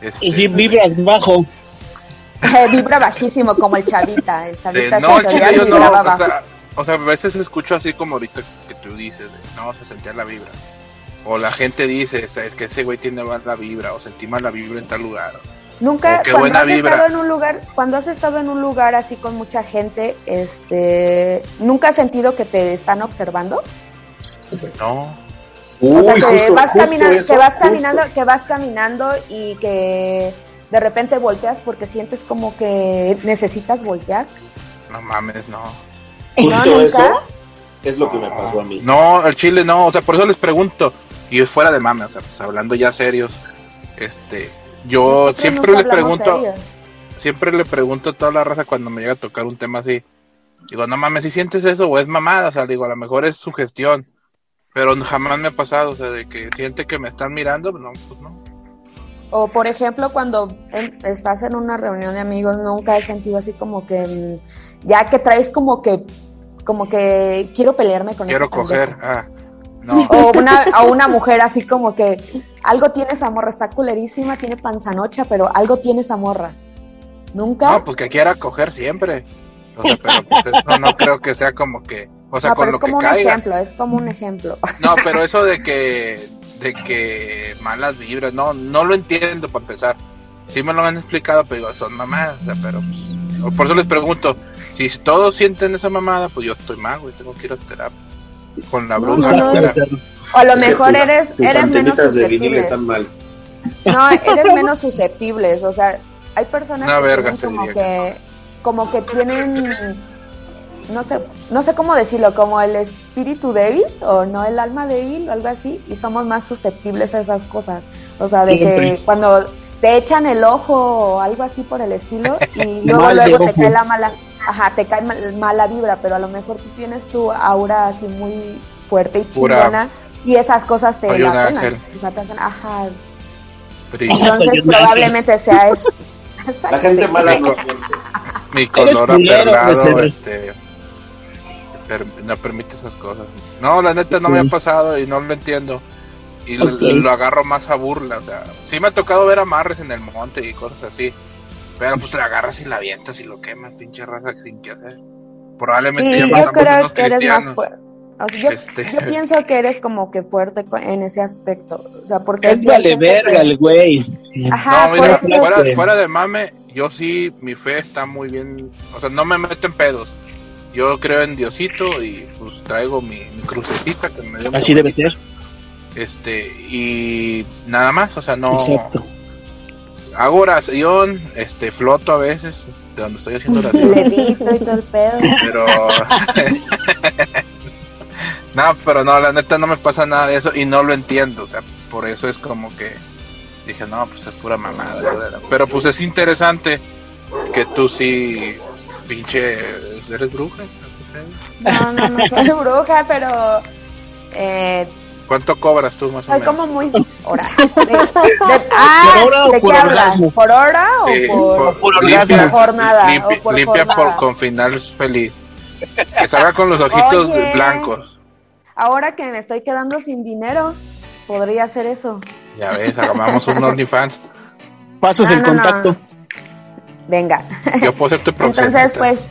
Este, Y sí, vibras bajo. vibra bajísimo como el chavita. El de- chavita no, chile yo no, sea, o sea, a veces escucho así como ahorita que tú dices, de, no, se sentía la vibra. O la gente dice, "Esa- es que ese güey tiene mala vibra, o sentí mala vibra en tal lugar. Nunca, qué cuando buena has vibra. estado en un lugar, cuando has estado en un lugar así con mucha gente, este, nunca has sentido que te están observando. No. o sea, Uy, que justo- vas caminando, eso, que vas justo. caminando, que vas caminando y que de repente volteas porque sientes como que necesitas voltear. No mames, no. Justo ¿nunca? eso es lo que me pasó a mí. No, el chile no, o sea, por eso les pregunto. Y fuera de mame, o sea, pues hablando ya serios, este, yo Nosotros siempre le pregunto, serios. siempre le pregunto a toda la raza cuando me llega a tocar un tema así. Digo, no mames, si sientes eso o es mamada, o sea, digo, a lo mejor es su gestión. Pero jamás me ha pasado, o sea, de que siente que me están mirando, no, pues no. O por ejemplo, cuando en- estás en una reunión de amigos, nunca he sentido así como que mm, ya que traes como que como que quiero pelearme con Quiero coger, ah, no. O una, o una mujer así como que algo tiene esa morra, está culerísima, tiene panzanocha, pero algo tiene esa morra. Nunca. No, pues que quiera coger siempre. O sea, pero pues eso no creo que sea como que, o sea, No, con pero lo es como que un caiga. ejemplo, es como un ejemplo. No, pero eso de que, de que malas vibras, no, no lo entiendo para empezar. Sí me lo han explicado, pero digo, son mamadas, o sea, pero pues, por eso les pregunto, si todos sienten esa mamada, pues yo estoy mal, güey, tengo que ir a terapia. Con la bruja. no, no. O a lo Es mejor tus- eres, tus eres menos antenitas de vinil susceptible. están mal. No, eres menos susceptibles, o sea, hay personas Una que verga, como que, como que tienen, no sé, no sé cómo decirlo, como el espíritu débil o no el alma débil o algo así, y somos más susceptibles a esas cosas, o sea, de Siempre. que cuando te echan el ojo o algo así por el estilo y luego luego te ojo. cae la mala, ajá, te cae mal- mala vibra, pero a lo mejor tú tienes tu aura así muy fuerte y chingona y esas cosas te Soy la ajá, entonces probablemente sea eso. La gente mala no. Mi color aperlado, pues, este, per- no permite esas cosas. No, la neta no me ha pasado y no lo entiendo. Y lo, agarro más a burla, o sea, sí me ha tocado ver amarres en el monte y cosas así. Pero pues la agarras y la avientas y lo quemas, pinche raza sin qué hacer. Probablemente Sí, ya yo creo que eres más cristianos. fuerte. yo, Este. yo pienso que eres como que fuerte en ese aspecto. O sea, porque. Es vale verga que- el güey. Ajá, No, mira, fuera, fuera de mame, yo sí, mi fe está muy bien. O sea, no me meto en pedos. Yo creo en Diosito y pues traigo mi, mi crucecita que me dio Así debe ser. Este, y nada más, o sea, no. Exacto. Hago oración, este, floto a veces, de donde estoy haciendo oración. Y todo el pedo. pero. no, pero no, la neta no me pasa nada de eso y no lo entiendo, o sea, por eso es como que dije, no, pues es pura mamada. ¿verdad? Pero pues es interesante que tú sí, pinche, eres bruja. No, no, no soy bruja, pero. Eh, ¿Cuánto cobras tú más o Soy menos? como muy hora. De- de- ah, ¿Por hora o ¿de por qué orgasmo? ¿Por hora o Sí, por, por- limpia, jornada? o por limpia jornada? por- con final feliz. Que salga con los ojitos Oye. blancos. Ahora que me estoy quedando sin dinero, podría hacer eso. Ya ves, hagamos un OnlyFans. Pasos No, el no, no. contacto. Venga. Yo puedo ser tu Entonces, proxeneta. pues,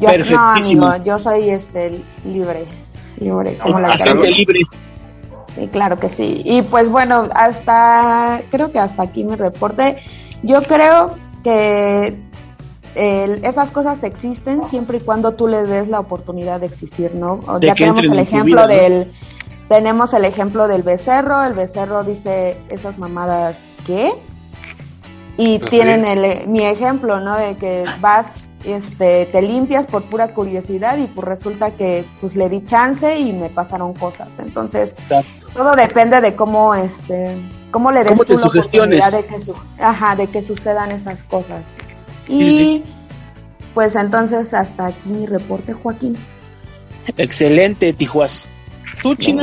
yo, no, amigo, yo soy este libre, libre, como la calle. libre. Sí, claro que sí. Y pues bueno, hasta, creo que hasta aquí mi reporte. Yo creo que el- esas cosas existen siempre y cuando tú les des la oportunidad de existir, ¿no? De ya tenemos el ejemplo vida, ¿no? del, tenemos el ejemplo del becerro, el becerro dice esas mamadas, ¿qué? Y tienen el, mi ejemplo, ¿no? De que vas, este, te limpias por pura curiosidad y pues resulta que pues le di chance y me pasaron cosas. Entonces, todo depende de cómo, este, cómo le des Cómo tú la oportunidad de que, su- ajá, de que sucedan esas cosas. Y Sí, pues entonces hasta aquí mi reporte, Joaquín. Excelente, Tijuas. ¿Tú, China?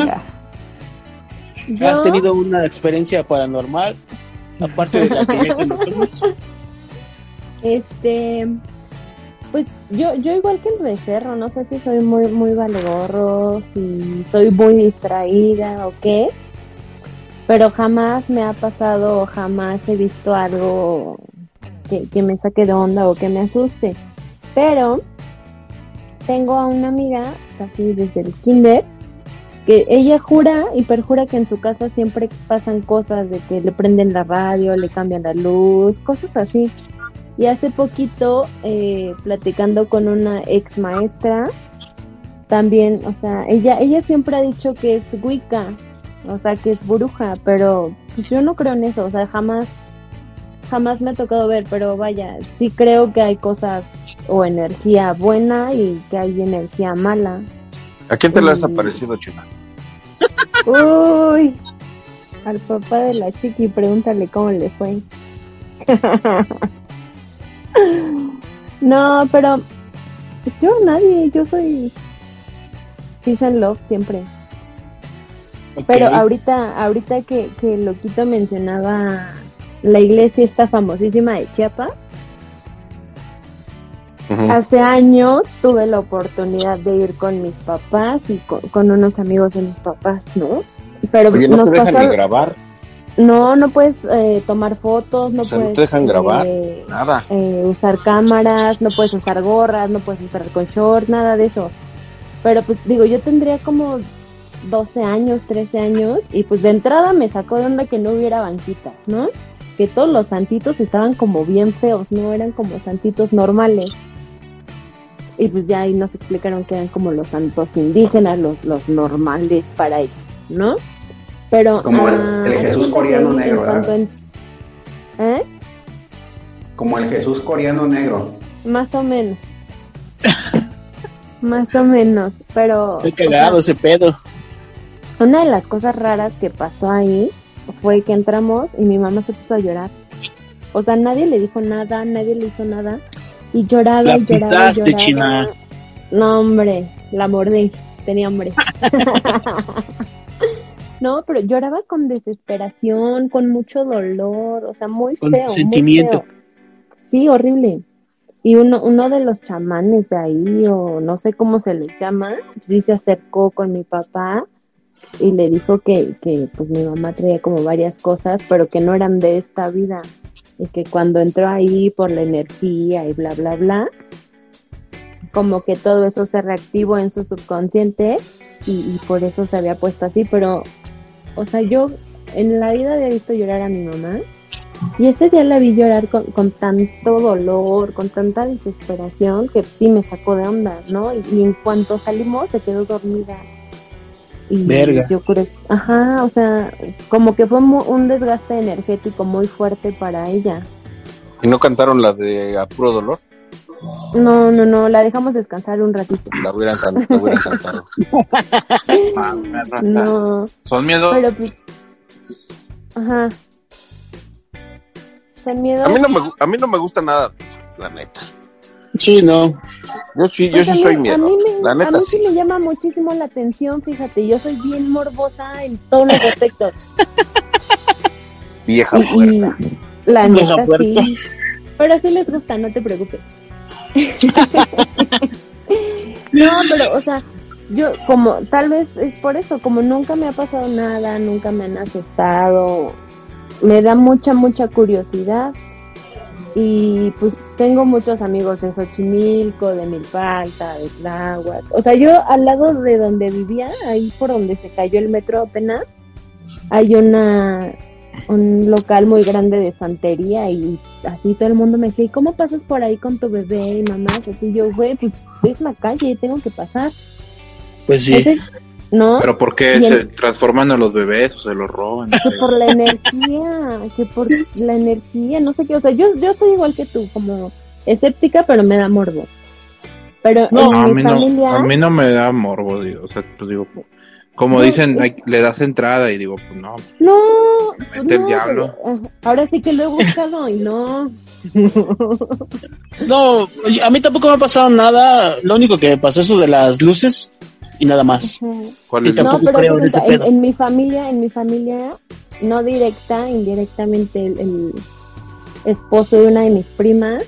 Venga. ¿Has Yo- tenido una experiencia paranormal? Aparte de la que ya conocemos. Este, pues yo, yo igual que el becerro, no sé si soy muy, muy valegorro, si soy muy distraída o qué, pero jamás me ha pasado, jamás he visto algo que, que me saque de onda o que me asuste. Pero tengo a una amiga, casi desde el kinder, que ella jura y perjura que en su casa siempre pasan cosas de que le prenden la radio, le cambian la luz, cosas así. Y hace poquito, eh, platicando con una ex maestra, también, o sea, ella, ella siempre ha dicho que es Wicca, o sea, que es bruja, pero pues, yo no creo en eso, o sea, jamás, jamás me ha tocado ver, pero vaya, sí creo que hay cosas o energía buena y que hay energía mala. ¿A quién te le has aparecido, China? Uy, al papá de la chiqui, pregúntale cómo le fue. no, pero yo nadie, yo soy peace and love siempre. Pero ahorita, ahorita que, que Loquito mencionaba la iglesia esta famosísima de Chiapas, hace años tuve la oportunidad de ir con mis papás y con, con unos amigos de mis papás, ¿no? Pero Oye, ¿no nos te dejan pasó- ni grabar? No, no puedes eh, tomar fotos, no O sea, no puedes te dejan grabar, eh, nada. eh, usar cámaras, no puedes usar gorras, no puedes usar con short, nada de eso. Pero pues digo, yo tendría como 12 años, 13 años y pues de entrada me sacó de onda que no hubiera banquitas, ¿no? Que todos los santitos estaban como bien feos, no eran como santitos normales. Y pues ya ahí nos explicaron que eran como los santos indígenas, los, los normales para ellos, ¿no? Pero Como el- ah, el Jesús coreano negro, cuanto ¿verdad? en- ¿Eh? Como el Jesús coreano negro. Más o menos. Más o menos, pero... Estoy cagado ese pedo. Una de las cosas raras que pasó ahí fue que entramos y mi mamá se puso a llorar. O sea, nadie le dijo nada, nadie le hizo nada. Y lloraba, La y lloraba, pisaste, lloraba. China. No, hombre, la mordí. Tenía hambre. no, pero lloraba con desesperación, con mucho dolor, o sea, muy Con feo. muy sentimiento. feo. Sí, horrible. Y uno, uno de los chamanes de ahí, o no sé cómo se les llama, sí se acercó con mi papá y le dijo que, que pues mi mamá traía como varias cosas, pero que no eran de esta vida. Y que cuando entró ahí por la energía y bla, bla, bla, como que todo eso se reactivó en su subconsciente y, y por eso se había puesto así. Pero, o sea, yo en la vida había visto llorar a mi mamá y ese día la vi llorar con, con tanto dolor, con tanta desesperación que sí me sacó de onda, ¿no? Y, y en cuanto salimos se quedó dormida. Y Verga. yo creo, ajá, o sea, como que fue mu- un desgaste energético muy fuerte para ella. ¿Y no cantaron la de A Puro Dolor? No, no, no, la dejamos descansar un ratito. La hubieran, la hubieran cantado. No, Son miedo. pero pues, ajá. Ten miedo. A mí no me, a mí no me gusta nada, la neta. Sí, no. Yo sí, Pues a mí- a mí me- La a neta mí sí. sí me llama muchísimo la atención, fíjate, yo soy bien morbosa en todos los aspectos. Vieja puerta. la Vieja neta puerta. sí. Pero sí les gusta, no te preocupes. no, pero, o sea, yo como, tal vez es por eso, como nunca me ha pasado nada, nunca me han asustado, me da mucha, mucha curiosidad. Y pues tengo muchos amigos de Xochimilco, de Milpalta, de Tláhuac. O sea, yo al lado de donde vivía, ahí por donde se cayó el metro apenas, hay una un local muy grande de santería y así todo el mundo me decía, ¿y cómo pasas por ahí con tu bebé y mamás? Así yo, güey, pues es la calle, tengo que pasar. Pues sí. ¿No? Pero ¿por qué se el- transforman a los bebés o se los roban? que por la energía, que por la energía, no sé qué, o sea, yo, yo soy igual que tú, como escéptica, pero me da morbo. Pero No, en a mi mí no, familia, a mí no me da morbo, digo, o sea, pues digo, como No, dicen, es- hay- le das entrada y digo, pues no, no, pues mete el diablo. pero, ah, ahora sí que lo he buscado y no. No, a mí tampoco me ha pasado nada. Lo único que me pasó es eso de las luces y nada más. ¿Cuál Y es? tampoco no, pero creo en ese mi familia, en mi familia, no directa, indirectamente, el, el esposo de una de mis primas,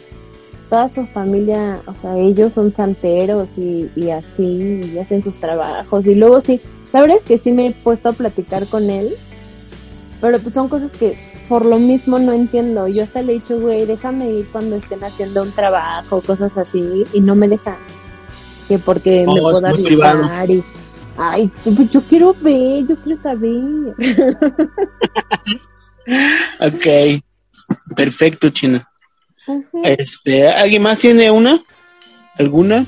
toda su familia, o sea, ellos son santeros y, y así, y hacen sus trabajos, y luego sí, la verdad es que sí me he puesto a platicar con él, pero pues son cosas que por lo mismo no entiendo, yo hasta le he dicho, güey, déjame ir cuando estén haciendo un trabajo, cosas así, y no me deja, que porque me es puedo arriesgar y... Ay, pues yo quiero ver, yo quiero saber. Ok. Perfecto, China. Este, ¿alguien más tiene una? ¿Alguna?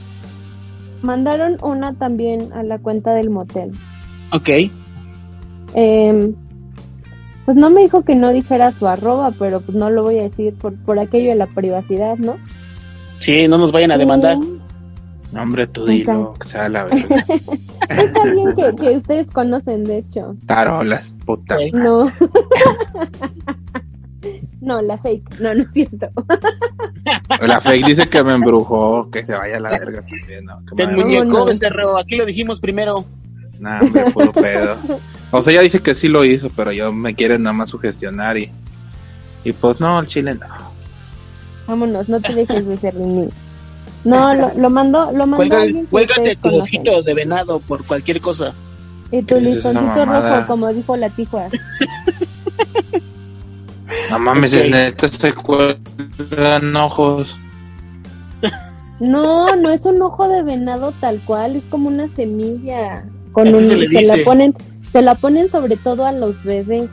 Mandaron una también a la cuenta del motel. Ok. Em, pues no me dijo que no dijera su arroba, pero pues no lo voy a decir por, por aquello de la privacidad, ¿no? Sí, no nos vayan a demandar. No, hombre, tú dilo, que sea la verga. Es alguien que, que ustedes conocen, de hecho. Tarolas, puta. No. no, la fake. No, no es cierto. La fake dice que me embrujó, que se vaya a la verga también, ¿no? Que El madre. muñeco becerro, aquí lo dijimos primero. Nah, hombre, puro pedo. O sea, ella dice que sí lo hizo, pero yo me quiere nada más sugestionar y... Y pues no, el chile no. Vámonos, no te dejes de ser niño. No, lo, lo mandó, lo Cuelga- que Cuélgate tu conocen. ojito de venado por cualquier cosa. Y tu ¿Qué es esa listoncito rojo, como dijo la tijua. No mames, Ok. en neta se cuelgan ojos. No, no es un ojo de venado tal cual, es como una semilla. Con Así un, se le se la ponen, se la ponen sobre todo a los bebés.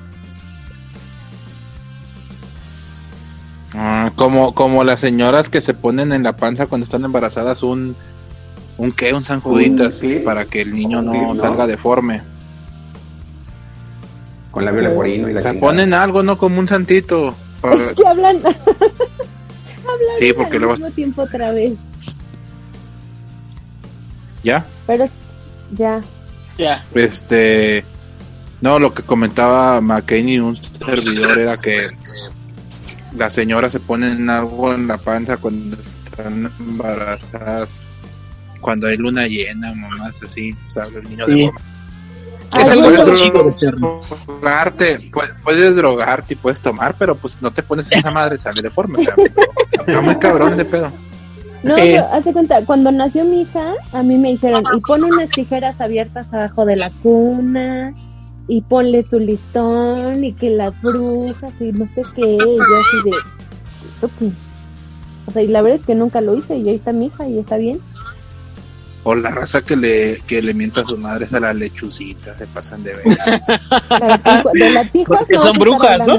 Ah, como, como las señoras que se ponen en la panza cuando están embarazadas un... ¿Un qué? Un San Juditas, para que el niño no salga deforme. Con labio leporino y la Se chingada. ponen algo, ¿no? Como un santito. para- Es que hablan, hablan Sí, porque al luego... mismo tiempo otra vez. ¿Ya? Pero ya, Ya. Este. No, lo que comentaba McCain y un servidor era que las señoras se ponen algo en la panza cuando están embarazadas, cuando hay luna llena, mamás así, ¿sabes? El niño Sí. de forma. Ay, Es algo bueno. chido de serlo. drogarte, pu- puedes drogarte y puedes tomar, pero pues no te pones esa madre, sale deforme. O sea, está muy cabrón ese pedo. No, Eh. pero hace cuenta, cuando nació mi hija, a mí me dijeron, y pon unas tijeras abiertas abajo de la cuna, y ponle su listón, y que las brujas, y no sé qué, y yo así de. O sea, y la verdad es que nunca lo hice, y ahí está mi hija, y está bien. O la raza que le, que le mienta a sus madres a la lechucita, se pasan de ver. De la Porque no son brujas, ¿no?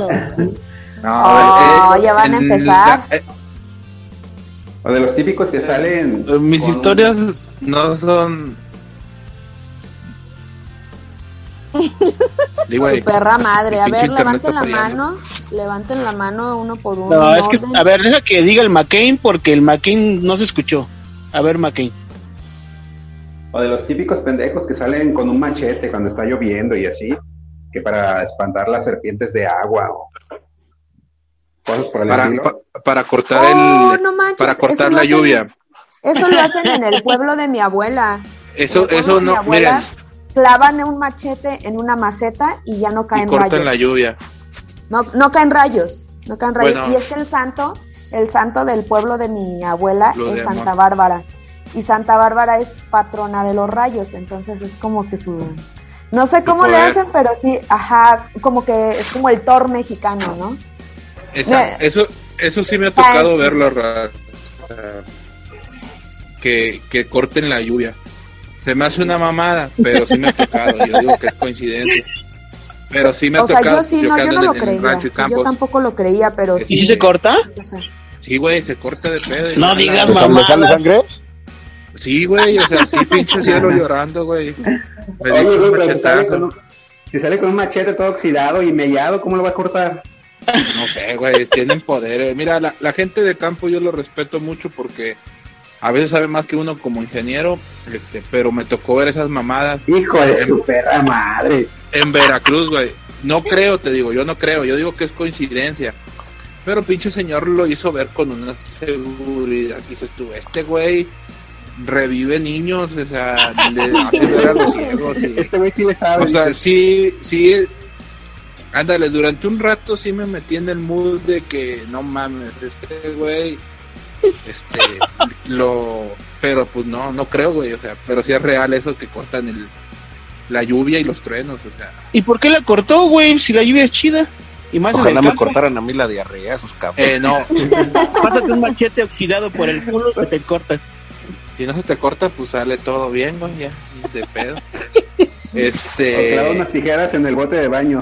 No, Oh, eh, ya van a empezar. la- eh, O de los típicos que salen. Eh, Mis historias no son. Tu perra madre. A ver, levanten la mano. Levanten la mano uno por uno. No, es que, a ver, deja que diga el McCain porque el McCain no se escuchó. A ver, McCain. O de los típicos pendejos que salen con un machete cuando está lloviendo y así. Que para espantar las serpientes de agua. O cosas por el Para, estilo. pa- para cortar Oh, el no manches, para cortar la hacen- lluvia. Eso lo hacen en el pueblo de mi abuela. Eso eso no, abuela, miren, Clavan un machete en una maceta y ya no y caen cortan rayos. la lluvia. No, no caen rayos, no caen rayos. Bueno. Y es que el santo, el santo del pueblo de mi abuela es amor. Santa Bárbara. Y Santa Bárbara es patrona de los rayos, entonces es como que su... No sé cómo le hacen, pero sí, ajá, como que es como el Thor mexicano, ¿no? Esa- eso eso sí me ha tocado sí. verlo que que corten la lluvia. Se me hace una mamada, pero sí me ha tocado. Yo digo que es coincidencia. Pero sí me ha o sea, tocado. yo sí, no, que yo ando no lo en, creía. Yo tampoco lo creía, pero sí. ¿Y si se corta? Sí, güey, se corta de pedo. No digas ¿Le sale, sangre? Sí, güey, o sea, sí, pinche cielo llorando, güey. Me Oye, güey, si sale, con si sale con un machete todo oxidado y mellado, ¿cómo lo va a cortar? No sé, güey, tienen poder. eh. Mira, la, la gente de campo yo lo respeto mucho porque a veces sabe más que uno como ingeniero, este, pero me tocó ver esas mamadas. Hijo de en, su perra madre. en Veracruz, güey. No creo, te digo, yo no creo, yo digo que es coincidencia. Pero pinche señor lo hizo ver con una seguridad. Dices tú, este güey revive niños, o sea, le hace ver a los ciegos. y- Este güey sí le sabe. o sea, sí, sí. Ándale, durante un rato sí me metí en el mood de que no mames, este güey, este, lo, pero pues no, no creo, güey, o sea, pero sí es real eso que cortan el, la lluvia y los truenos, o sea. ¿Y por qué la cortó, güey? Si la lluvia es chida. Y más en Ojalá el me campo. cortaran a mí la diarrea, esos cabros. Eh, no, Pásate un machete oxidado por el culo, se te corta. si no se te corta, pues sale todo bien, güey, ya, de pedo. O clava Este, unas tijeras en el bote de baño.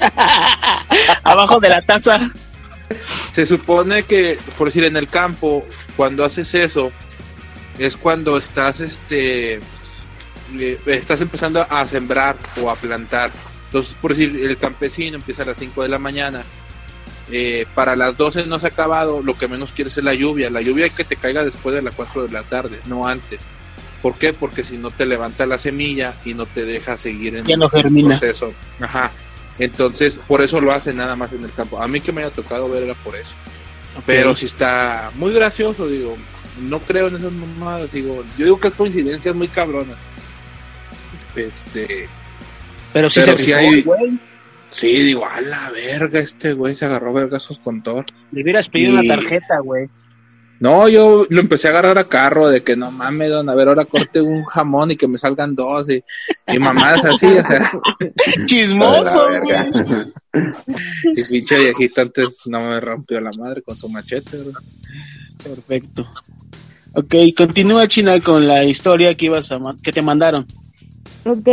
Abajo de la taza. se supone que, por decir, en el campo, cuando haces eso, es cuando estás, este, estás empezando a sembrar o a plantar. Entonces, por decir, el campesino empieza a las 5 de la mañana. eh, para las 12 no se ha acabado, lo que menos quieres es la lluvia. La lluvia hay que te caiga después de las 4 de la tarde, no antes. ¿Por qué? Porque si no te levanta la semilla y no te deja seguir en Ya no el germina. proceso. Ajá. Entonces, por eso lo hacen nada más en el campo. A mí que me haya tocado ver era por eso. Pero si está muy gracioso, digo, no creo en esas mamadas, digo, yo digo que es coincidencias muy cabronas. Este, Pero sí Pero se sí rifó, hay- güey. sí, digo, a la verga, este güey se agarró vergazos con Thor. Le hubieras pedido Y- una tarjeta, güey. No, yo lo empecé a agarrar a carro de que no mames, don, a ver, ahora corte un jamón y que me salgan dos y, y mamadas así, o sea. Chismoso, güey. Y pinche viejito antes no me rompió la madre con su machete, ¿verdad? Perfecto. Ok, continúa China con la historia que ibas a que te mandaron. Ok.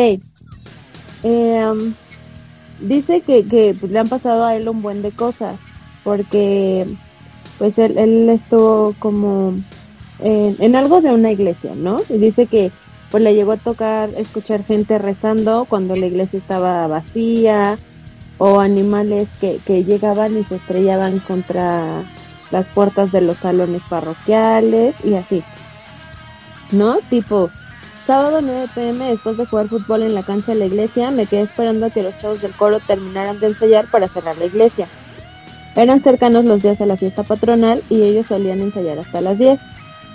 Em, dice que, que pues, le han pasado a él un buen de cosas, porque pues él, él estuvo como en, algo de una iglesia, ¿no? Y dice que pues le llegó a tocar escuchar gente rezando cuando la iglesia estaba vacía, o animales que, que llegaban y se estrellaban contra las puertas de los salones parroquiales y así. ¿No? Tipo, sábado 9 pm después de jugar fútbol en la cancha de la iglesia, me quedé esperando a que los chavos del coro terminaran de ensayar para cerrar la iglesia. Eran cercanos los días a la fiesta patronal y ellos solían ensayar hasta las 10.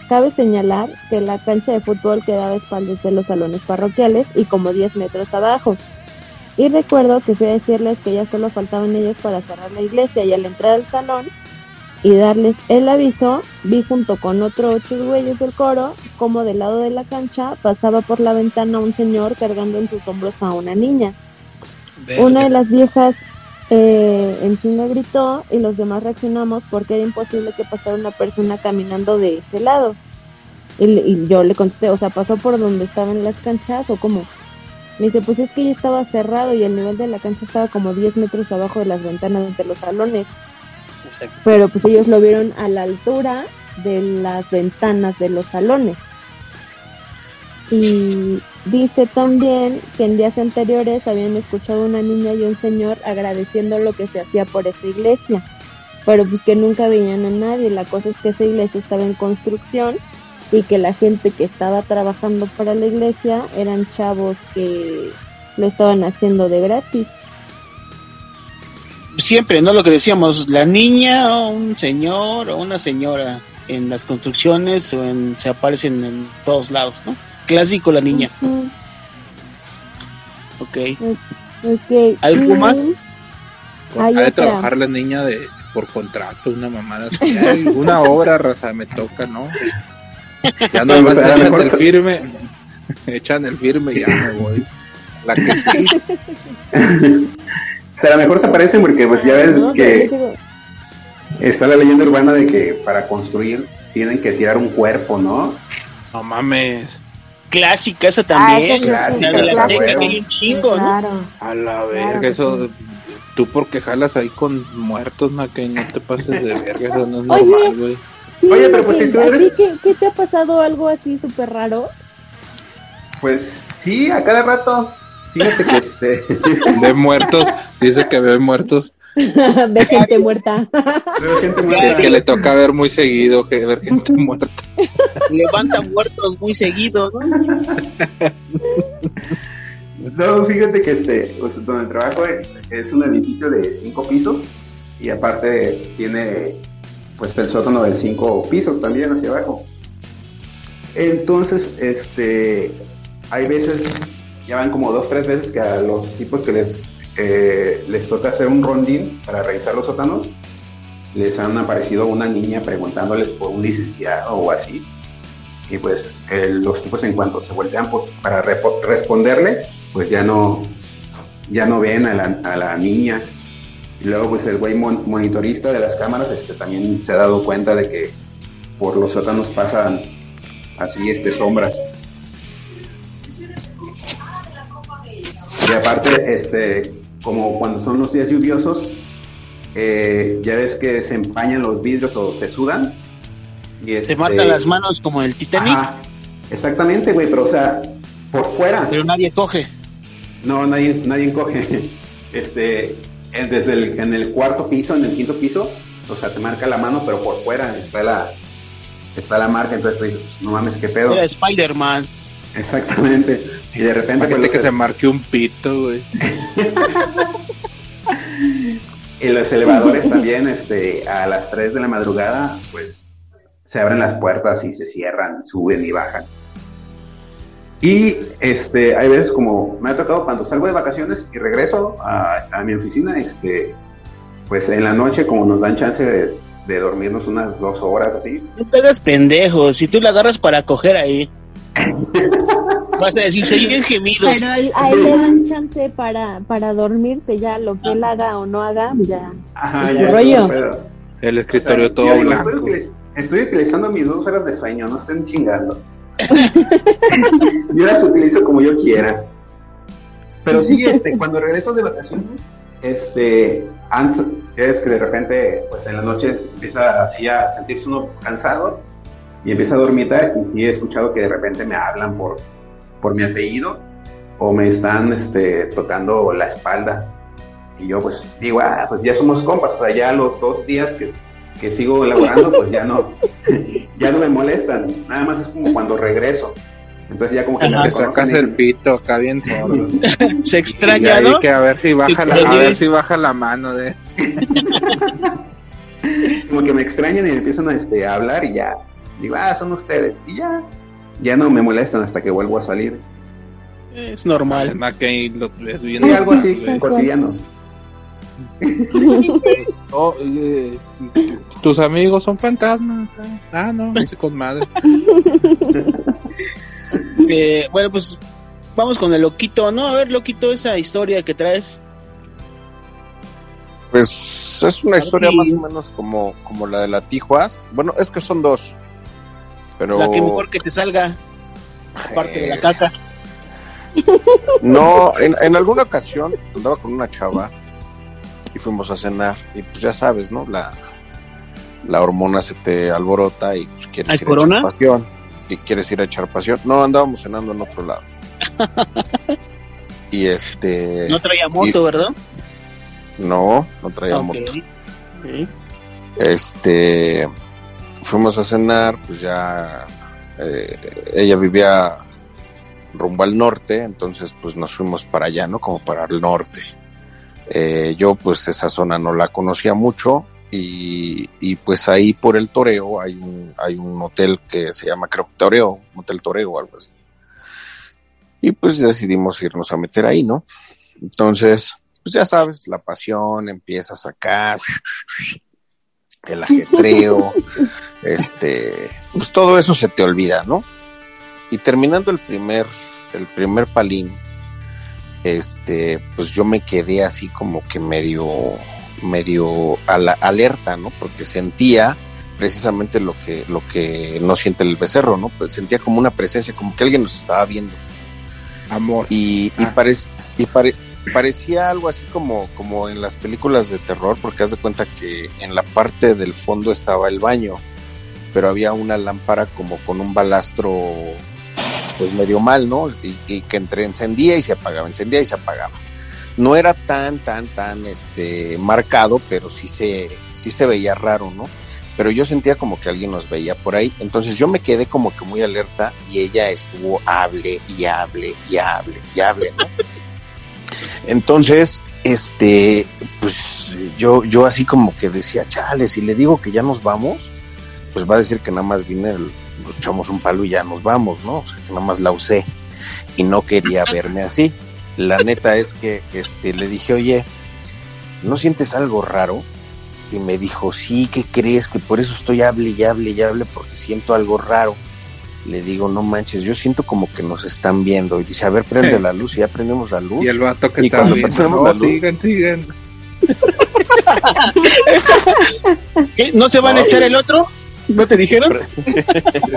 Cabe señalar que la cancha de fútbol quedaba a espaldas de los salones parroquiales y como 10 metros abajo. Y recuerdo que fui a decirles que ya solo faltaban ellos para cerrar la iglesia y al entrar al salón y darles el aviso, vi junto con otros ocho güeyes del coro como del lado de la cancha pasaba por la ventana un señor cargando en sus hombros a una niña. Una de las viejas eh, en chinga gritó y los demás reaccionamos porque era imposible que pasara una persona caminando de ese lado. Y, y yo le contesté, o sea, pasó por donde estaban las canchas o como. Me dice, pues es que ya estaba cerrado y el nivel de la cancha estaba como 10 metros abajo de las ventanas de los salones. Pero pues ellos lo vieron a la altura de las ventanas de los salones. Y dice también que en días anteriores habían escuchado una niña y un señor agradeciendo lo que se hacía por esa iglesia, pero pues que nunca veían a nadie. La cosa es que esa iglesia estaba en construcción y que la gente que estaba trabajando para la iglesia eran chavos que lo estaban haciendo de gratis. siempre, ¿no? Lo que decíamos, la niña o un señor o una señora en las construcciones o en, se aparecen en todos lados, ¿no? Clásico la niña. Ok. ok. ¿Algo más? Hay Ha de trabajar la niña de por contrato, una mamada. Ay, una hora, raza, me toca, ¿no? Ya no más echan el firme, echan el firme y ya me voy. La que sí. O sea, a lo mejor se parecen porque pues ya ves No, que está la leyenda urbana de que para construir tienen que tirar un cuerpo, ¿no? No mames. Clásica esa Ah, también. esa es Clásica, la de la que hay un chingo, ¿no? Claro. A la verga, eso. Tú porque jalas ahí con muertos. Que no te pases de verga, eso no es Oye. normal, güey. Sí, Oye, pero pues, si tú ¿a eres- qué te ha pasado algo así súper raro? Pues sí, a cada rato. Fíjate que este. De muertos, dice que ve muertos, de gente muerta. veo gente muerta. que le toca ver muy seguido, que ver gente muerta. Levantan muertos muy seguido, ¿no? No, fíjate que este, pues, donde trabajo es, es un edificio de cinco pisos y aparte tiene pues el sótano de cinco pisos también hacia abajo. Entonces, este, hay veces, ya van como dos, tres veces que a los tipos que les, eh, les toca hacer un rondín para revisar los sótanos, les han aparecido una niña preguntándoles por un licenciado o así. Y pues los tipos en cuanto se voltean pues, para responderle, pues ya no, ya no ven a la, niña. Y luego pues el güey mon- monitorista de las cámaras este, también se ha dado cuenta de que por los sótanos pasan así este sombras. Y aparte, este, como cuando son los días lluviosos, eh, ya ves que se empañan los vidrios o se sudan. Y Se este, marcan las manos como el Titanic, Ajá, exactamente, güey, pero o sea, por fuera. pero nadie coge. No, nadie, nadie coge. Este, en- desde el, en el cuarto piso, en el quinto piso, o sea, se marca la mano, pero por fuera está la, está la marca, entonces dices, no mames, qué pedo. Spider-Man. Exactamente. Y de repente, Imagínate pues, que los- se marque un pito, güey. y los elevadores también, este, a las 3 de la madrugada, pues, se abren las puertas y se cierran, suben y bajan. Y este, hay veces como me ha tocado cuando salgo de vacaciones y regreso a, a mi oficina, este, pues en la noche como nos dan chance de, de dormirnos unas dos horas así, No te hagas pendejo. Si tú la agarras para coger ahí, vas a decir, se oyen gemidos. Pero él- a él le dan chance para, para dormirse ya, lo que él haga o no haga, ya. Ajá, ya, rollo. El escritorio O sea, todo yo blanco. Estoy, utiliz- estoy utilizando mis dos horas de sueño, no estén chingando. yo las utilizo como yo quiera. Pero sí, este, cuando regreso de vacaciones, este, antes, es que de repente, pues en la noche empieza así a sentirse uno cansado y empieza a dormitar y sí he escuchado que de repente me hablan por, por mi apellido o me están, este, tocando la espalda. Y yo pues digo, ah, pues ya somos compas, o sea, ya los dos días que, que sigo elaborando, pues ya no, ya no me molestan, nada más es como cuando regreso. Entonces ya como que me Te sacas y el pito acá bien solo. Se Y extraña, ahí ¿no? que a ver si baja la, a ver si baja la mano de. como que me extrañan y me empiezan a, este, a hablar y ya, digo, ah, son ustedes, y ya, ya no me molestan hasta que vuelvo a salir. Es normal. Es más que lo ves bien. Y algo así, cotidiano. Oh, eh, tus amigos son fantasmas. Ah, no, estoy con madre. Eh, bueno, pues vamos con el loquito, ¿no? A ver, loquito, esa historia que traes. Pues es una historia más o menos como, como la de la Tijuas. Bueno, es que son dos. Pero La que mejor que te salga. Aparte de la Eh. caca. no, en, en alguna ocasión andaba con una chava y fuimos a cenar. Y pues ya sabes, ¿no? La, la hormona se te alborota y pues quieres ¿Hay ir a echar pasión. Y quieres ir a echar pasión. No, andábamos cenando en otro lado. y este. No traía moto, y- ¿verdad? No, no traía Ok. moto. Este, fuimos a cenar, pues ya eh, ella vivía rumbo al norte, entonces pues nos fuimos para allá, ¿no? Como para el norte. Eh, yo pues esa zona no la conocía mucho y, pues ahí por el Toreo hay un, hay un hotel que se llama creo que Toreo, Hotel Toreo o algo así. Y pues decidimos irnos a meter ahí, ¿no? Entonces, pues ya sabes, la pasión empieza a sacar el ajetreo, este, pues todo eso se te olvida, ¿no? Y terminando el primer, el primer palín, este, pues yo me quedé así como que medio, medio a la, alerta, ¿no? Porque sentía precisamente lo que, lo que no siente el becerro, ¿no? Pues sentía como una presencia, como que alguien nos estaba viendo. Amor. Y, y, parec y pare parecía algo así como, como en las películas de terror, porque haz de cuenta que en la parte del fondo estaba el baño, pero había una lámpara como con un balastro pues medio mal, ¿no? Y, y, que entre encendía y se apagaba, encendía y se apagaba. No era tan, tan, tan este marcado, pero sí se, sí se veía raro, ¿no? Pero yo sentía como que alguien nos veía por ahí. Entonces yo me quedé como que muy alerta y ella estuvo hable y hable y hable y hable, ¿no? Entonces, este, pues yo, yo así como que decía, chale, si le digo que ya nos vamos, pues va a decir que nada más vine, nos echamos un palo y ya nos vamos, ¿no? O sea, que nada más la usé y no quería verme así. La neta es que este, le dije, oye, ¿no sientes algo raro? Y me dijo, sí, ¿qué crees? Que por eso estoy hable y hable y hable porque siento algo raro. Le digo, no manches, yo siento como que nos están viendo. Y dice, a ver, prende la luz. Y ya prendemos la luz. Y el vato que y está viendo, no, sigan, sigan. ¿Qué? ¿No se van a echar el otro? ¿No te dijeron?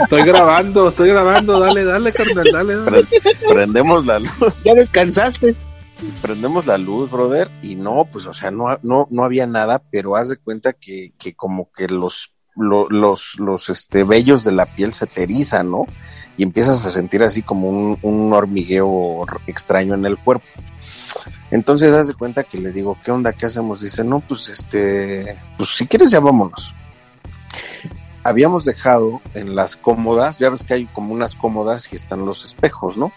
estoy grabando, estoy grabando, dale, dale, carnal, dale, dale. Prendemos la luz. Ya descansaste. Prendemos la luz, brother, y no, pues, o sea, no, no, no había nada, pero haz de cuenta que, que como que los, lo, los, los, este, vellos de la piel se te erizan, ¿no? Y empiezas a sentir así como un, un hormigueo extraño en el cuerpo. Entonces, haz de cuenta que le digo, ¿qué onda? ¿Qué hacemos? Dice, no, pues, este, pues, si quieres ya vámonos habíamos dejado en las cómodas, ya ves que hay como unas cómodas y están los espejos, ¿no?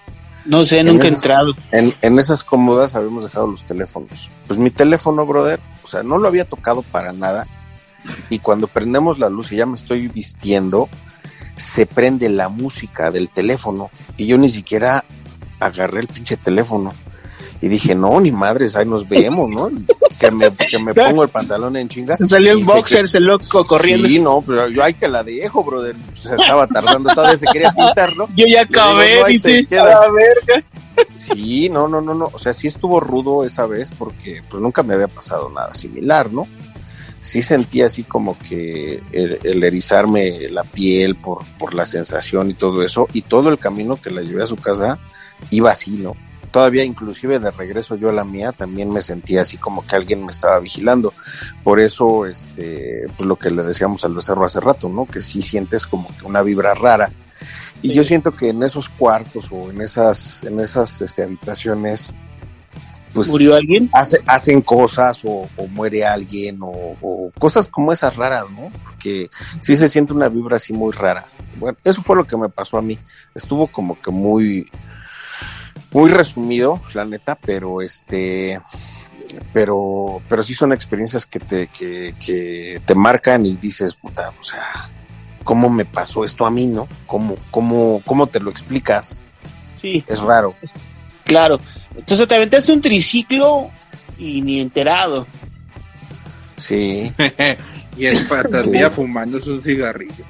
No sé, en nunca he entrado. En, en, esas cómodas habíamos dejado los teléfonos. Pues mi teléfono, brother, o sea, no lo había tocado para nada. Y cuando prendemos la luz y ya me estoy vistiendo, se prende la música del teléfono. Y yo ni siquiera agarré el pinche teléfono. Y dije, no, ni madres, ahí nos vemos, ¿no? Que me, que me pongo el pantalón en chinga. Se salió en boxers el loco corriendo. Sí, no, pero yo hay que la dejo, brother. Se estaba tardando, todavía se quería pintar, ¿no? Yo ya acabé, no, dice, la verga. Sí, no, no, no, no. O sea, sí estuvo rudo esa vez porque pues nunca me había pasado nada similar, ¿no? Sí sentí así como que el, el erizarme la piel por, por la sensación y todo eso. Y todo el camino que la llevé a su casa iba así, ¿no? Todavía inclusive de regreso yo a la mía también me sentía así como que alguien me estaba vigilando. Por eso, este, pues lo que le decíamos al becerro hace rato, ¿no? Que sí sientes como que una vibra rara. Y sí. yo siento que en esos cuartos o en esas, en esas este, habitaciones, pues ¿Murió alguien? Hace, hacen cosas o, o muere alguien o, o, cosas como esas raras, ¿no? Porque sí se siente una vibra así muy rara. Bueno, eso fue lo que me pasó a mí. Estuvo como que muy, muy resumido, la neta, pero este, pero, pero sí son experiencias que te, que, que te marcan y dices, puta, o sea, ¿cómo me pasó esto a mí, no? ¿Cómo, cómo, cómo te lo explicas? Sí. Es raro. Claro. Entonces te aventaste un triciclo y ni enterado. Sí. y el patatía fumando su cigarrillo.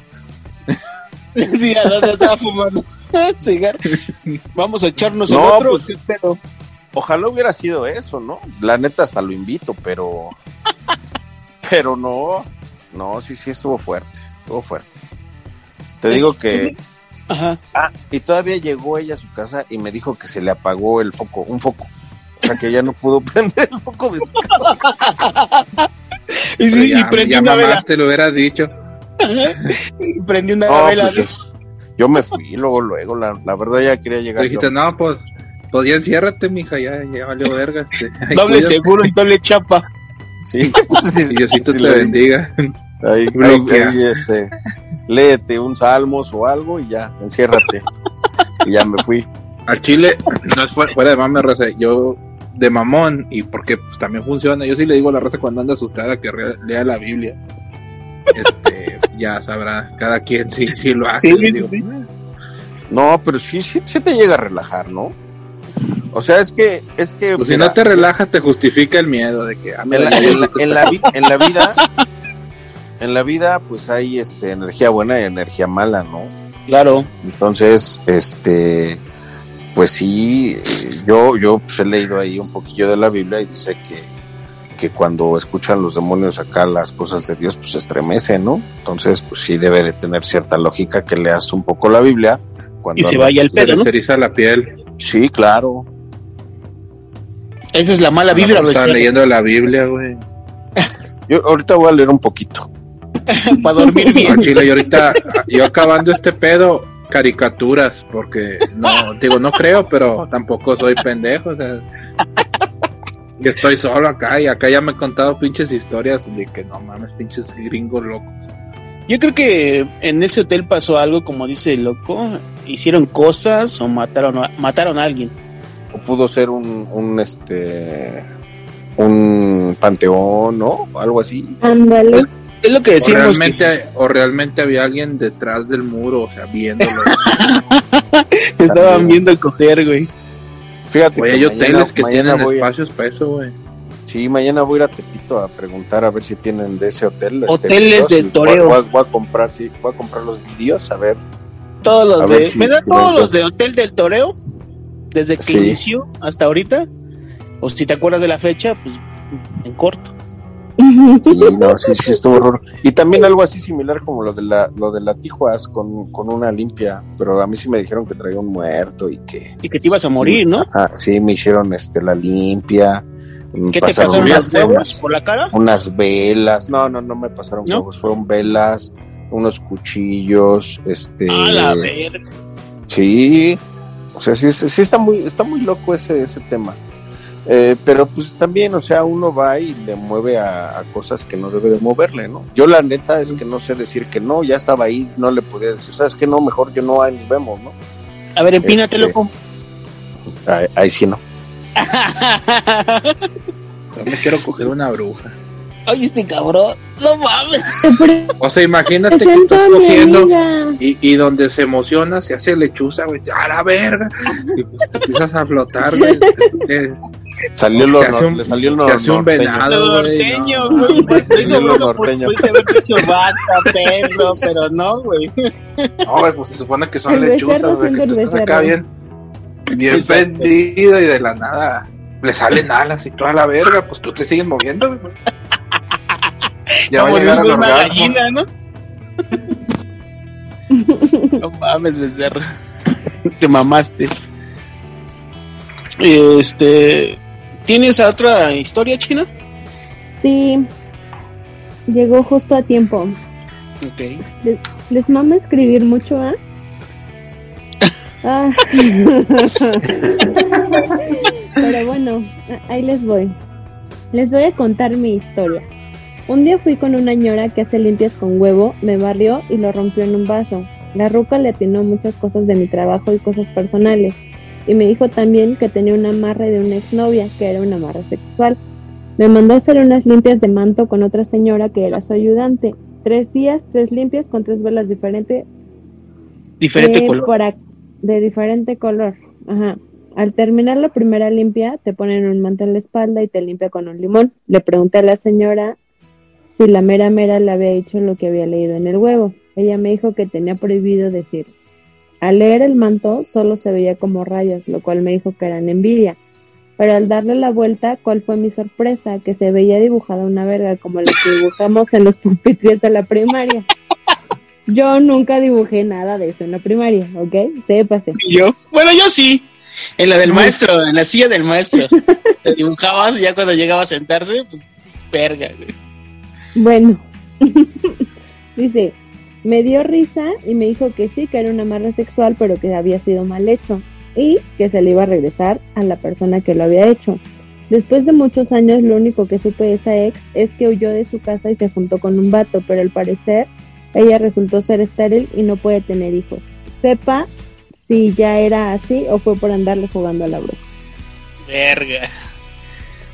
sí, ya no estaba fumando. Vamos a echarnos no, el otro. Pues, ojalá hubiera sido eso, ¿no? La neta hasta lo invito, pero. pero no. No, sí, sí estuvo fuerte. Estuvo fuerte. Te es, digo que. Ajá. Ah, y todavía llegó ella a su casa y me dijo que se le apagó el foco, un foco. O sea que ya no pudo prender el foco de su casa. y sí, ya, y prendió ya una mamás vela. te lo hubieras dicho. y prendió una No, vela. pues, yo me fui luego, luego, la, la verdad ya quería llegar. Tú dijiste, yo. no, pues, pues ya enciérrate, mija, ya, ya valió verga. Este, ay, doble cuídate. seguro y doble chapa. Sí, Y Diosito sí te bendiga. Ahí, ahí, este, léete un salmos o algo y ya, enciérrate. y ya me fui. Al Chile, no es fuera, fuera de mame, raza. Yo, de mamón y porque pues, también funciona. Yo sí le digo a la raza cuando anda asustada que re- lea la Biblia. Este, ya sabrá, cada quien sí, sí lo hace. Sí, No, pero sí, sí, sí te llega a relajar, ¿no? O sea, es que, es que. Pues si no te relaja, te justifica el miedo de que ah, en la, en la- en la vi- en la vida, en la vida, pues hay este energía buena y energía mala, ¿no? Claro. Entonces, este, pues sí, eh, yo, yo pues, he leído ahí un poquillo de la Biblia y dice que, que cuando escuchan los demonios acá las cosas de Dios, pues se estremecen, ¿no? Entonces, pues sí debe de tener cierta lógica que leas un poco la Biblia. Cuando Y se vaya el pedo, ¿no? Se eriza la piel. Sí, claro. Esa es la mala vibra, Estaba Becerra. leyendo la Biblia, güey. Yo ahorita voy a leer un poquito. Para dormir bien. Al chile, y ahorita, yo acabando este pedo, caricaturas, porque no, digo, no creo, pero tampoco soy pendejo, o sea. Que estoy solo acá y acá ya me he contado pinches historias de que no mames, pinches gringos locos. Yo creo que en ese hotel pasó algo, como dice el loco. Hicieron cosas o mataron a, mataron a alguien. O pudo ser un, un este, un panteón, ¿no? Algo así. Ándale. Es lo que O decimos. realmente, o realmente había alguien detrás del muro, o sea, viéndolo. estaban viendo coger, güey. Fíjate que hay hoteles que tienen voy a- espacios para eso, güey. Sí, mañana voy a ir a Tepito a preguntar a ver si tienen de ese hotel. Hoteles videos, de voy- toreo. Voy, a- voy a comprar, sí, voy a comprar los vídeos a ver. Todos los de. si- ¿Me das si todos los los de Hotel del Toreo? Desde que Sí. inició hasta ahorita. O si te acuerdas de la fecha, pues en corto. Sí, no, sí, sí, estuvo horror. Y también algo así similar como lo de la, lo de la Tijuas con, con una limpia, pero a mí sí me dijeron que traía un muerto y que. Y que te ibas a morir, ¿no? Ajá, sí, me hicieron este la limpia. me ¿Qué te pasaron unas- las huevos por la cara? unas velas, no, no, no me pasaron ¿No? huevos, fueron velas, unos cuchillos, este, A la verga. sí, o sea, sí, sí, sí está muy, está muy loco ese, ese tema, Eh, pero pues también, o sea, uno va y le mueve a, a cosas que no debe de moverle, ¿no? Yo la neta es que no sé decir que no, ya estaba ahí, no le podía decir, sabes que no, mejor yo no, ahí nos vemos, ¿no? A ver, empínate, Este, loco. Ahí, ahí sí no. Yo me quiero coger una bruja. Ay, este cabrón. No mames. O sea, imagínate que estás cogiendo y, y donde se emociona se hace lechuza, güey. ¡A la verga! Y pues te empiezas a flotar, güey. Salió lo se un, le salió lo se hace un norteño. venado, güey. norteño, no. güey. Estoy Salió lo seguro norteño. pudiste haber dicho vaca, perro, pero no, güey. No, güey, pues se supone que son El lechuzas, güey, que tú el estás acá bien, bien prendido y de la nada le salen alas y toda la verga, pues tú te sigues moviendo, güey. Ya va a Como llegar una orgasmo. gallina, ¿no? No mames, becerro. Te mamaste. Este. ¿Tienes otra historia china? Sí, llegó justo a tiempo. Ok. Les, les mama escribir mucho, ¿ah? Ah. Pero bueno, ahí les voy. Les voy a contar mi historia. Un día fui con una ñora que hace limpias con huevo, me barrió y lo rompió en un vaso. La ruca le atinó muchas cosas de mi trabajo y cosas personales. Y me dijo también que tenía un amarre de una exnovia, que era un amarre sexual. Me mandó a hacer unas limpias de manto con otra señora que era su ayudante. Tres días, tres limpias con tres velas diferentes. Diferente eh, color. por de diferente color. Ajá. Al terminar la primera limpia, te ponen un manto en la espalda y te limpia con un limón. Le pregunté a la señora si la mera mera le había dicho lo que había leído en el huevo. Ella me dijo que tenía prohibido decir. Al leer el manto solo se veía como rayas, lo cual me dijo que eran envidia. Pero al darle la vuelta, ¿cuál fue mi sorpresa? Que se veía dibujada una verga como la que dibujamos en los pupitres de la primaria. Yo nunca dibujé nada de eso en la primaria, ¿ok? Sépase. ¿Y yo? Bueno, yo sí. En la del maestro, en la silla del maestro. Te dibujabas y ya cuando llegaba a sentarse, pues, verga, güey. Bueno, dice, me dio risa y me dijo que sí, que era un amarre sexual, pero que había sido mal hecho y que se le iba a regresar a la persona que lo había hecho. Después de muchos años, lo único que supe de esa ex es que huyó de su casa y se juntó con un vato, pero al parecer ella resultó ser estéril y no puede tener hijos. Sepa si ya era así o fue por andarle jugando a la bruja. Verga.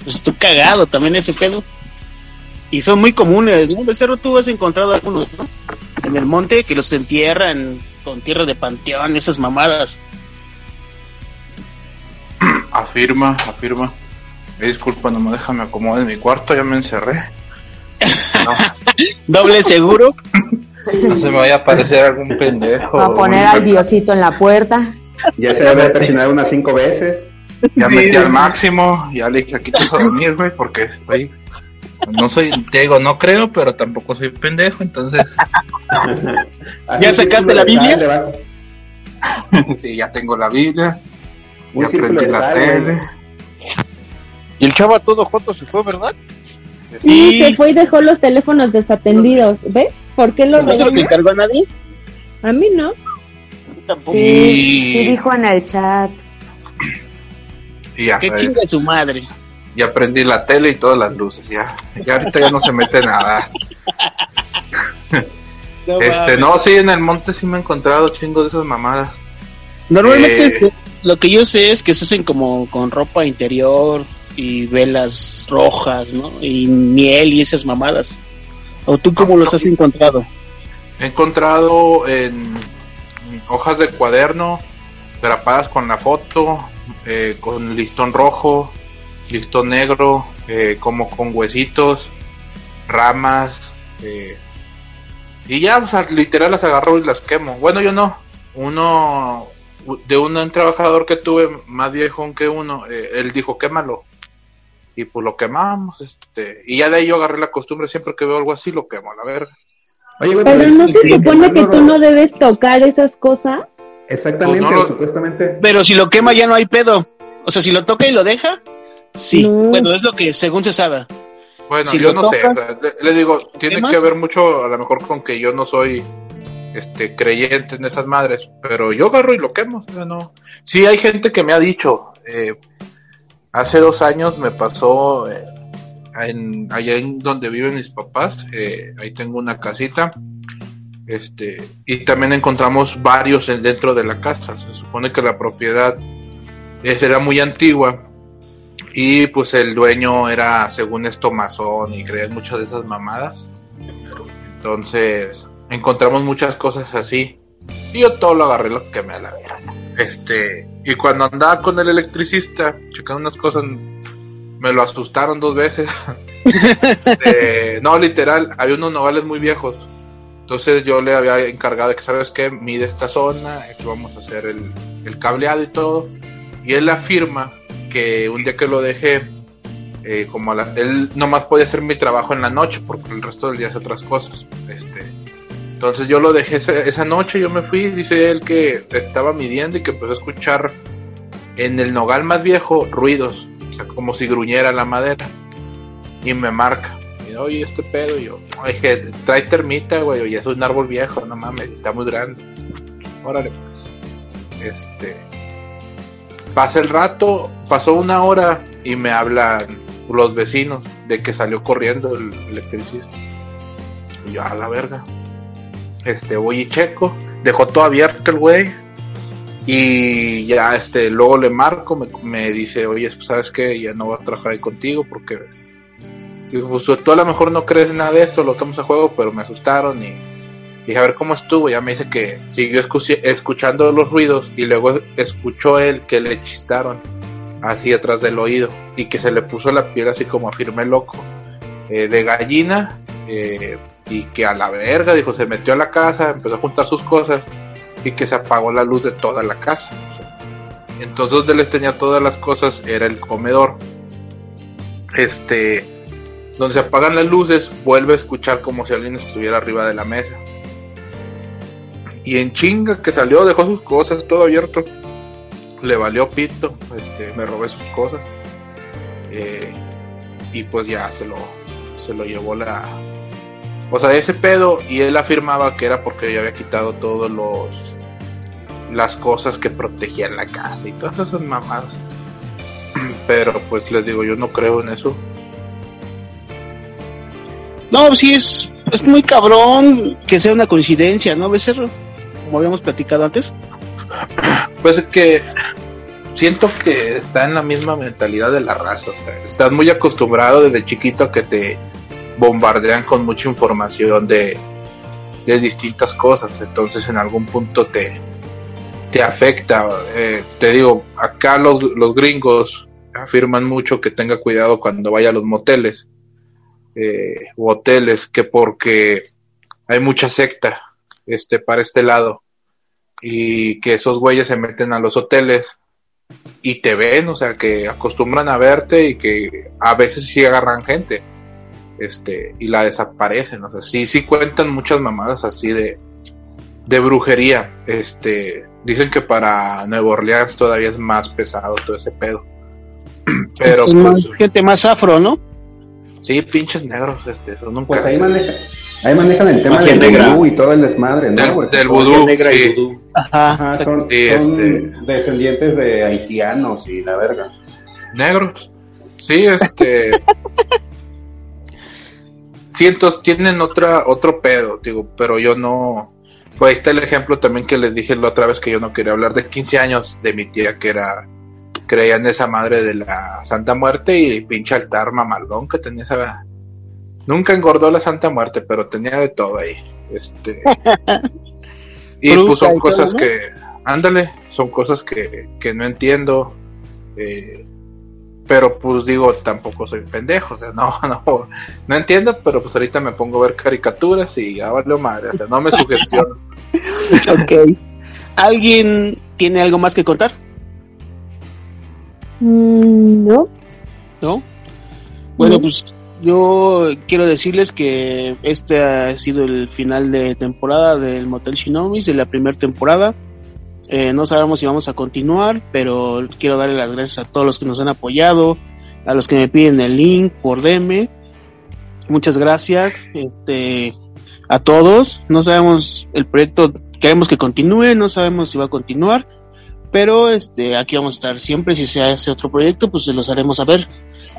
Pues cagado también ese pedo. Y son muy comunes, ¿no? Becerro, tú has encontrado algunos, ¿no? En el monte que los entierran con tierra de panteón, esas mamadas. Afirma, afirma. Eh, disculpa, no me déjame acomodar en mi cuarto, ya me encerré. Doble seguro. No se me vaya a aparecer algún pendejo. Va a poner al diosito en la puerta. Ya se debe presionar unas cinco veces. Ya Sí, metí sí. al máximo, ya le dije aquí te vas a dormir, güey, porque, güey, no soy, te digo, no creo, pero tampoco soy pendejo, entonces. ¿Ya sacaste la Biblia? sí, ya tengo la Biblia, Un ya círculo prendí de la sal, tele. Y el chava todo junto se fue, ¿verdad? Sí, se fue y dejó los teléfonos desatendidos. ¿Ves? ¿Por qué lo ¿No se los encargó a nadie? A mí no. Tampoco. Sí, sí dijo en el chat. Y ya, eh, chinga su madre. Ya prendí la tele y todas las luces, ya, ya ahorita ya no se mete nada. No este, no, sí, en el monte sí me he encontrado chingo de esas mamadas. Normalmente Eh, este, lo que yo sé es que se hacen como con ropa interior y velas rojas, ¿no? Y miel y esas mamadas. ¿O tú cómo los has encontrado? He encontrado en hojas de cuaderno grapadas con la foto, eh, con listón rojo, listón negro, eh, como con huesitos, ramas, eh, y ya, o sea, literal las agarro y las quemo. Bueno, yo no. Uno de un trabajador que tuve más viejo que uno, eh, él dijo quémalo. Y pues lo quemamos, este, y ya de ahí yo agarré la costumbre, siempre que veo algo así lo quemo, a la verga. Oye, güey, Pero no se supone que tú no debes tocar esas cosas. Exactamente, Pues no lo- supuestamente. Pero si lo quema ya no hay pedo. O sea, si lo toca y lo deja, sí. Bueno, es lo que según se sabe. Bueno, Si yo no sé, o sea, le, le digo, tiene que ver mucho a lo mejor con que yo no soy este creyente en esas madres, pero yo agarro y lo quemo, o sea, no. Sí hay gente que me ha dicho, eh, hace dos años me pasó eh, en, allá en donde viven mis papás, eh, ahí tengo una casita, este, y también encontramos varios en- dentro de la casa, se supone que la propiedad era muy antigua, y pues el dueño era, según esto, masón y creía muchas de esas mamadas. Entonces, encontramos muchas cosas así. Y yo todo lo agarré lo que me la. Este, y cuando andaba con el electricista, checando unas cosas, me lo asustaron dos veces. Este, no, literal, hay unos nogales muy viejos. Entonces yo le había encargado de que, ¿sabes qué? Mide esta zona, aquí vamos a hacer el, el cableado y todo. Y él afirma que un día que lo dejé, eh, como a la- él nomás podía hacer mi trabajo en la noche, porque el resto del día hace otras cosas. Este, entonces yo lo dejé ese- esa noche, yo me fui, dice él que estaba midiendo y que empezó a escuchar en el nogal más viejo ruidos, o sea, como si gruñera la madera. Y me marca. Y oye, este pedo, y yo, dije, trae termita, güey, oye, es un árbol viejo, no mames, está muy grande. Órale, pues. Este. Pasa el rato, pasó una hora y me hablan los vecinos de que salió corriendo el electricista. Y yo, a la verga. Este, voy y checo. Dejó todo abierto el güey. Y ya, este, luego le marco, me, me dice, oye, pues, ¿sabes qué? Ya no voy a trabajar ahí contigo porque... Digo, pues tú a lo mejor no crees en nada de esto, lo tomas a juego, pero me asustaron y dije, a ver cómo estuvo. Ya me dice que siguió escuchando los ruidos y luego escuchó él que le chistaron así atrás del oído y que se le puso la piel así como afirme loco eh, de gallina eh, y que a la verga, dijo, se metió a la casa, empezó a juntar sus cosas y que se apagó la luz de toda la casa. Entonces donde les tenía todas las cosas era el comedor. Este, donde se apagan las luces, vuelve a escuchar como si alguien estuviera arriba de la mesa. Y en chinga que salió, dejó sus cosas todo abierto. Le valió pito, este, me robé sus cosas. Eh, y pues ya se lo, se lo llevó la... O sea, ese pedo, y él afirmaba que era porque yo había quitado todos los... Las cosas que protegían la casa y todas esas mamadas. Pero pues les digo, yo no creo en eso. No, sí es, es muy cabrón que sea una coincidencia, ¿no, Becerro? Como habíamos platicado antes. Pues es que siento que está en la misma mentalidad de la raza. Estás muy acostumbrado desde chiquito a que te bombardean con mucha información de, de distintas cosas. Entonces en algún punto te, te afecta. Eh, te digo, acá los, los gringos afirman mucho que tenga cuidado cuando vaya a los moteles eh, o hoteles, que porque hay mucha secta este para este lado y que esos güeyes se meten a los hoteles y te ven, o sea, que acostumbran a verte y que a veces sí agarran gente este y la desaparecen, o sea, sí sí cuentan muchas mamadas así de de brujería, este dicen que para Nueva Orleans todavía es más pesado todo ese pedo. Pero Es pues, más- gente más afro, ¿no? Sí, pinches negros, este, son un Pues ahí, cártel. maneja- ahí manejan el tema del negra. vudú y todo el desmadre, ¿no? Del- Porque del son- vudú, Negra y sí. vudú. Ajá, son, Sí, son este- descendientes de haitianos y la verga. negros. Sí, este. Cientos tienen otra otro pedo, digo, pero yo no. Pues ahí está el ejemplo también que les dije la otra vez que yo no quería hablar de 15 años de mi tía que era creía en esa madre de la Santa Muerte y pinche altar mamalón que tenía esa nunca engordó la Santa Muerte, pero tenía de todo ahí. Este y pues son cosas que ándale, son cosas que, que no entiendo. Eh, pero pues digo, tampoco soy pendejo, o sea, no, no, no entiendo, pero pues ahorita me pongo a ver caricaturas y ya valió madre, o sea, no me sugestiono. ok. ¿Alguien tiene algo más que contar? Mm, no. ¿No? Bueno, No. pues yo quiero decirles que este ha sido el final de temporada del Motel Shinomis, de la primera temporada. Eh, no sabemos si vamos a continuar, pero quiero darle las gracias a todos los que nos han apoyado, a los que me piden el link por DM. Muchas gracias este, a todos. No sabemos el proyecto, queremos que continúe, no sabemos si va a continuar, pero este, aquí vamos a estar siempre. Si se hace otro proyecto, pues se los haremos saber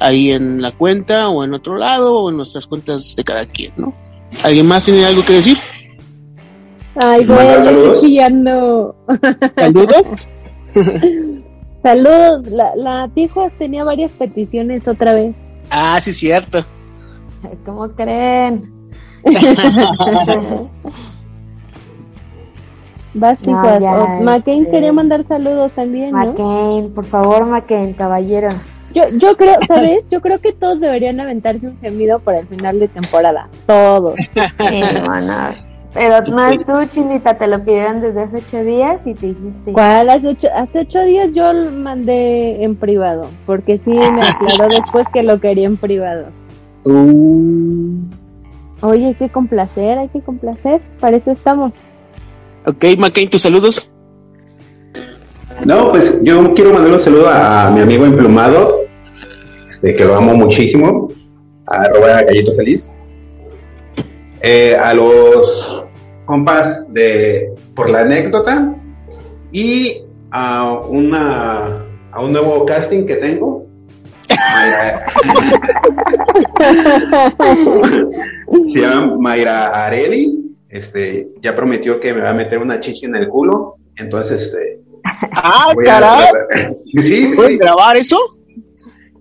ahí en la cuenta o en otro lado o en nuestras cuentas de cada quien, ¿no? ¿Alguien más tiene algo que decir? Ay, ¿Mandar güey, saludos? chillando. ¿Saludos? Saludos. La, la Tijuas tenía varias peticiones otra vez. Ah, sí, cierto. ¿Cómo creen? No, ya, Oh, McCain este- quería mandar saludos también, ¿no? McCain, por favor, McCain, caballero. Yo, yo creo, ¿sabes? Yo creo que todos deberían aventarse un gemido para el final de temporada. Todos. Sí, bueno. Pero no es tú, Chinita, te lo pidieron desde hace ocho días y te hiciste. ¿Cuál? Hace ocho, hace ocho días yo lo mandé en privado, porque sí me aclaró después que lo quería en privado. Oye, hay que complacer, hay que complacer, para eso estamos. Ok, McCain, tus saludos. No, pues yo quiero mandar un saludo a mi amigo emplumado, este, que lo amo muchísimo, a arroba gallito feliz. Eh, a los compas de por la anécdota y a una a un nuevo casting que tengo. Mayra- Se llama Mayra Areli. Este, ya prometió que me va a meter una chichi en el culo. Entonces, este. ¡Ah, voy a caray! Sí, ¿Puedes sí. grabar eso?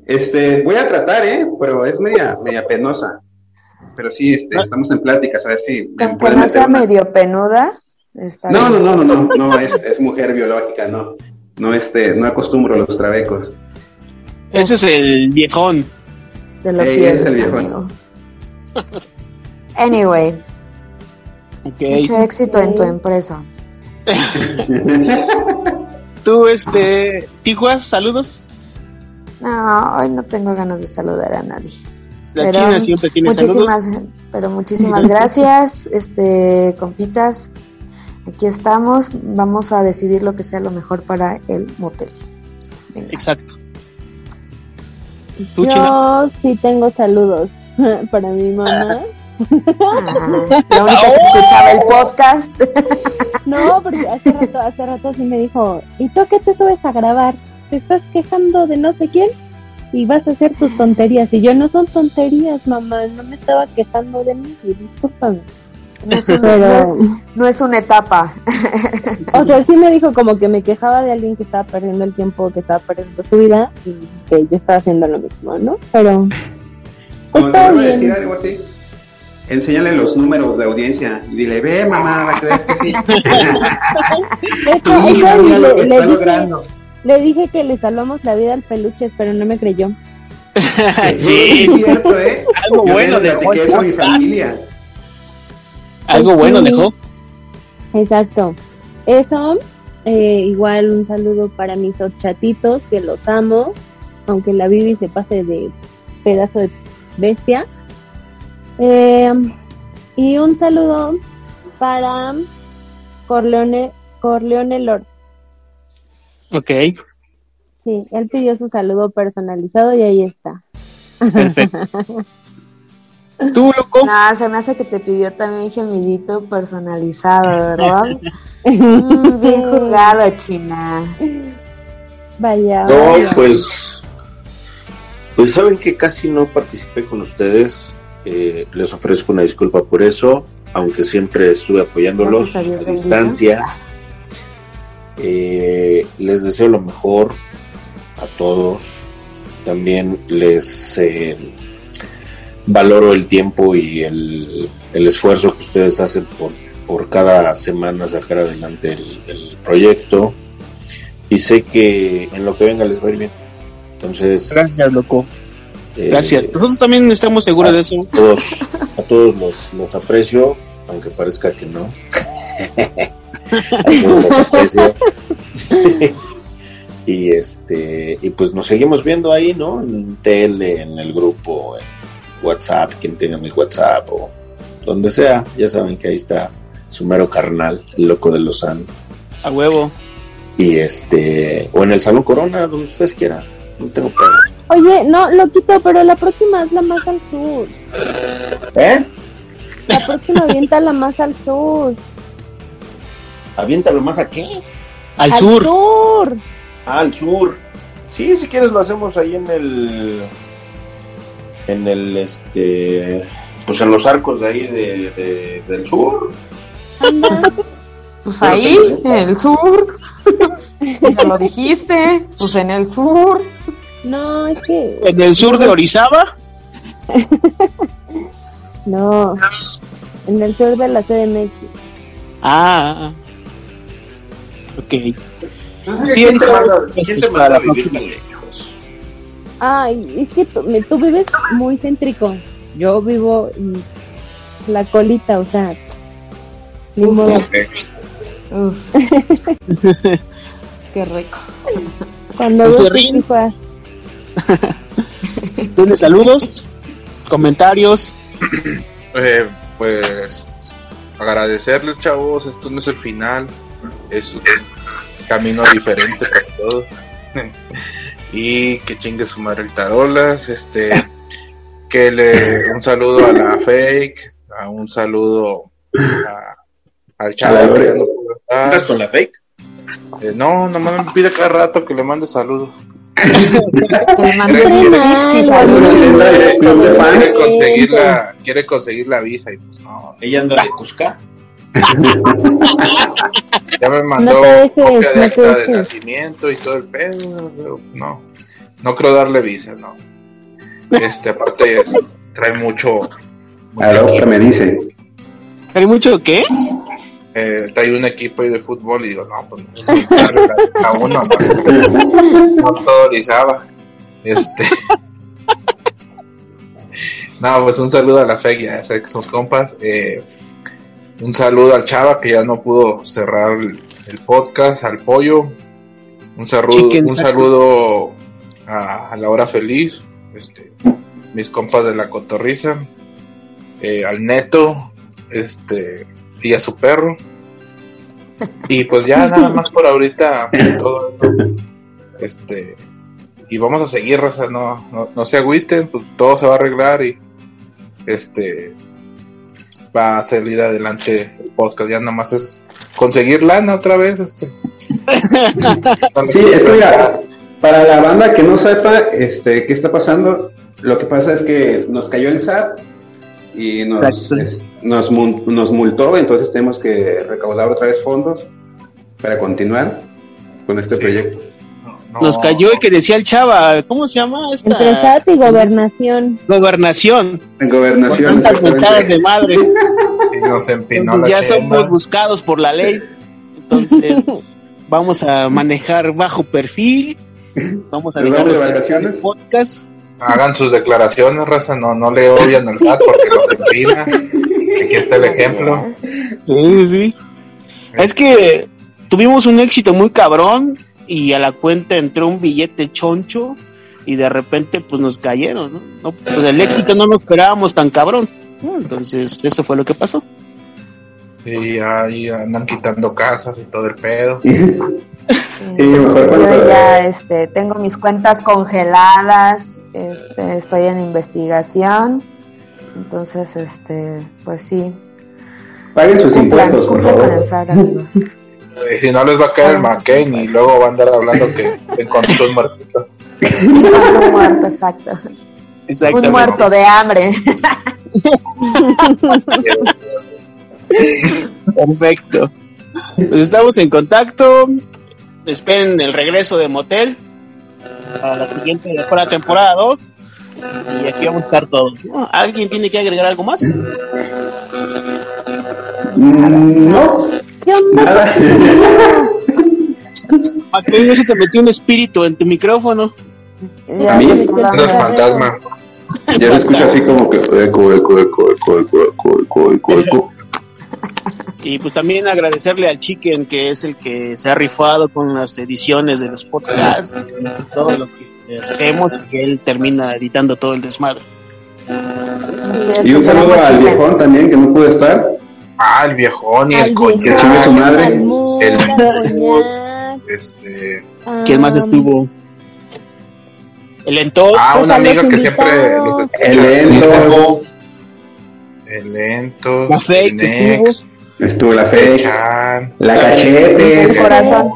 Este, voy a tratar, ¿eh? Pero es media, media penosa. Pero sí, este, estamos en pláticas, a ver si pueden no sea una- medio penuda. Está No, no, no, no, no, no, es, es mujer biológica, no. No, este, no acostumbro los trabecos. Ese es el viejón. Te lo Ey, pierdes, es el viejo. amigo. Anyway, mucho éxito en tu empresa. Tú, este, Tijuas, saludos. No, hoy no tengo ganas de saludar a nadie. La China siempre tiene muchísimas, Pero muchísimas gracias, este, compitas. Aquí estamos. Vamos a decidir lo que sea lo mejor para el motel. Exacto. Yo sí tengo saludos para mi mamá. Ah, La única que escuchaba el podcast. No, porque hace rato, hace rato sí me dijo, ¿y tú qué te subes a grabar? ¿Te estás quejando de no sé quién? Y vas a hacer tus tonterías. Y yo, no son tonterías, mamá, no me estaba quejando de mí, discúlpame. No es, un- Pero- no es- no es una etapa. O sea, sí me dijo como que me quejaba de alguien que estaba perdiendo el tiempo, que estaba perdiendo su vida y que yo estaba haciendo lo mismo, ¿no? Pero Como está a decir bien. algo así, enséñale los números de audiencia y dile, ve mamá, que veas que sí. Eso, Sí, eso, y mira lo le, que le está dije, logrando. le dije que le salvamos la vida al peluches, pero no me creyó. Sí, es cierto, ¿eh? Algo Yo bueno dejó eso a mi familia. Algo bueno Sí. dejó. Exacto. Eso, eh, igual un saludo para mis chatitos, que los amo, aunque la Bibi se pase de pedazo de bestia. Eh, y un saludo para Corleone, Corleone Lord. Ok, Sí, él pidió su saludo personalizado y ahí está. perfecto. ¿Tú, loco? No, se me hace que te pidió también gemidito personalizado, ¿verdad? Mm, bien jugado, China. Vaya. No, vaya. pues, pues saben que casi no participé con ustedes. Eh, les ofrezco una disculpa por eso, aunque siempre estuve apoyándolos a distancia. Eh, les deseo lo mejor a todos. También les eh, valoro el tiempo y el, el esfuerzo que ustedes hacen por, por cada semana sacar adelante el, el proyecto. Y sé que en lo que venga les va a ir bien. Entonces, Gracias, loco. Eh, Gracias. Nosotros también estamos seguros de eso. a todos, a todos los, los aprecio, aunque parezca que no. A todos los aprecio. y este, y pues nos seguimos viendo ahí, ¿no? En tele, en el grupo, en WhatsApp, quien tenga mi WhatsApp o donde sea, ya saben que ahí está su mero carnal, el loco de Lozano. A huevo. Y este, o en el Salón Corona, donde ustedes quieran. No tengo problema. Oye, no, lo quito, pero la próxima es la más al sur. ¿Eh? La próxima avienta la más al sur. Aviéntalo más aquí. Al, Al sur. sur. Ah, al sur. Sí, si quieres lo hacemos ahí en el. En el este. Pues en los arcos de ahí de, de- del sur. Pues ahí, en el sur. Ya lo dijiste. Pues en el sur. No, es que. En el sur de Orizaba. No. En el sur de la CDMX. Ah. Ok. ¿Quién te manda, quién te manda a vivir tan lejos? Ay, es que tú, me- tú vives muy céntrico. Yo vivo en la colita, o sea. Ni modo. Uf. Qué rico. Cuando ves Rin. Tijuana. ¿Tienes saludos? ¿Comentarios? Eh, pues agradecerles, chavos. Esto no es el final, es un camino diferente para todos. y que chingue su madre el tarolas. Este, que le un saludo a la fake, a un saludo a- al chavo. ¿Estás con la fake? Eh, no, nomás me pide cada rato que le mande saludos. Que Quiere- conseguir la, quiere conseguir la visa y pues no, Ella anda de Cusca. ya me mandó No te dejes, copia de no acta de nacimiento y todo el pedo, no, no creo darle visa, no. Este, aparte, trae mucho, Adopta, me dice. ¿Hay mucho qué? Eh, trae un equipo ahí de fútbol y digo, no, pues no la- a uno, no, no todo Orizaba. Este. No, pues un saludo a la FEC, ya sé que son compas. Eh, un saludo al Chava que ya no pudo cerrar el, el podcast, al Pollo. Un saludo, Chicken un saludo a, a la hora feliz, este, mis compas de la cotorriza, eh, al Neto, este, y a su perro. Y pues ya nada más por ahorita todo eso. Este, y vamos a seguir, raza, no, no, no se agüiten, pues todo se va a arreglar y este va a salir adelante el podcast, ya nada más es conseguir lana otra vez, este. Sí, es que mira, para la banda que no sepa este, qué está pasando, lo que pasa es que nos cayó el SAT y nos, nos, nos multó, entonces tenemos que recaudar otra vez fondos para continuar con este proyecto. Nos cayó el que decía el chava, ¿cómo se llama esta? Entre SAT y gobernación. Gobernación. En gobernación. Con tantas mentadas de madre. Y nos empinó Entonces la ya chemba. somos buscados por la ley. Entonces vamos a manejar bajo perfil. Vamos a ¿Nos dejar los vacaciones? podcast. Hagan sus declaraciones, raza, no, no le odian al SAT porque los empina. Aquí está el ejemplo. Sí, sí. Es que tuvimos un éxito muy cabrón y a la cuenta entró un billete choncho y de repente pues nos cayeron, ¿no? No, pues el éxito no lo esperábamos tan cabrón. ¿no? Entonces eso fue lo que pasó. Y ahí andan quitando casas y todo el pedo. Yo ya este, tengo mis cuentas congeladas, este, estoy en investigación, entonces, este, pues sí. Paguen sus impuestos, por favor. Y si no les va a caer el McCain y luego va a andar hablando que encontró un muertito. Un muerto, exacto. Un muerto de hambre. Perfecto. Pues estamos en contacto. Esperen el regreso de Motel para la siguiente para la temporada 2. Y aquí vamos a estar todos. ¿Alguien tiene que agregar algo más? No. Nada. Ah, Mateo, se te metió un espíritu en tu micrófono. A mí es fantasma. Ya lo escucho así como que eco, eco, eco, eco, eco, eco, eco, eco. Y pues también agradecerle al Chicken, que es el que se ha rifado con las ediciones de los podcasts, todo lo que hacemos, y que él termina editando todo el desmadre. Y un saludo al viejón también que no pudo estar. Ah, el viejón y el Que coñac. chingue su madre. El este ¿Quién más estuvo? El Entos. Ah, una amiga que siempre. El lento. El lento. La Fake que Estuvo la. Chan. La cachetes. El corazón.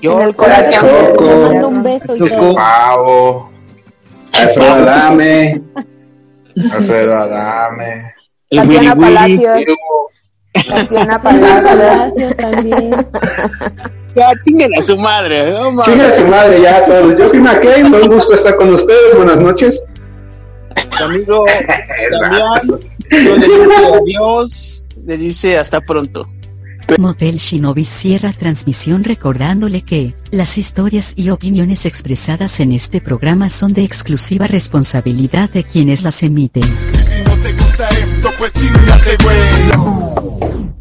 Yo, en el corazón. Choco. Mando un beso y Choco. todo. Pavo. Alfredo Adame. Alfredo Adame. El Tatiana Willy Willy. Palacios. Tatiana Palacios. Palacio también. Ya, chinguen a su madre. No, mames. Chinga su madre ya a todos. Yo fui McCain, un gusto estar con ustedes. Buenas noches. Tu amigo Damián le dice adiós, le dice hasta pronto. Motel Shinobi cierra transmisión recordándole que las historias y opiniones expresadas en este programa son de exclusiva responsabilidad de quienes las emiten. Si no te gusta esto, pues.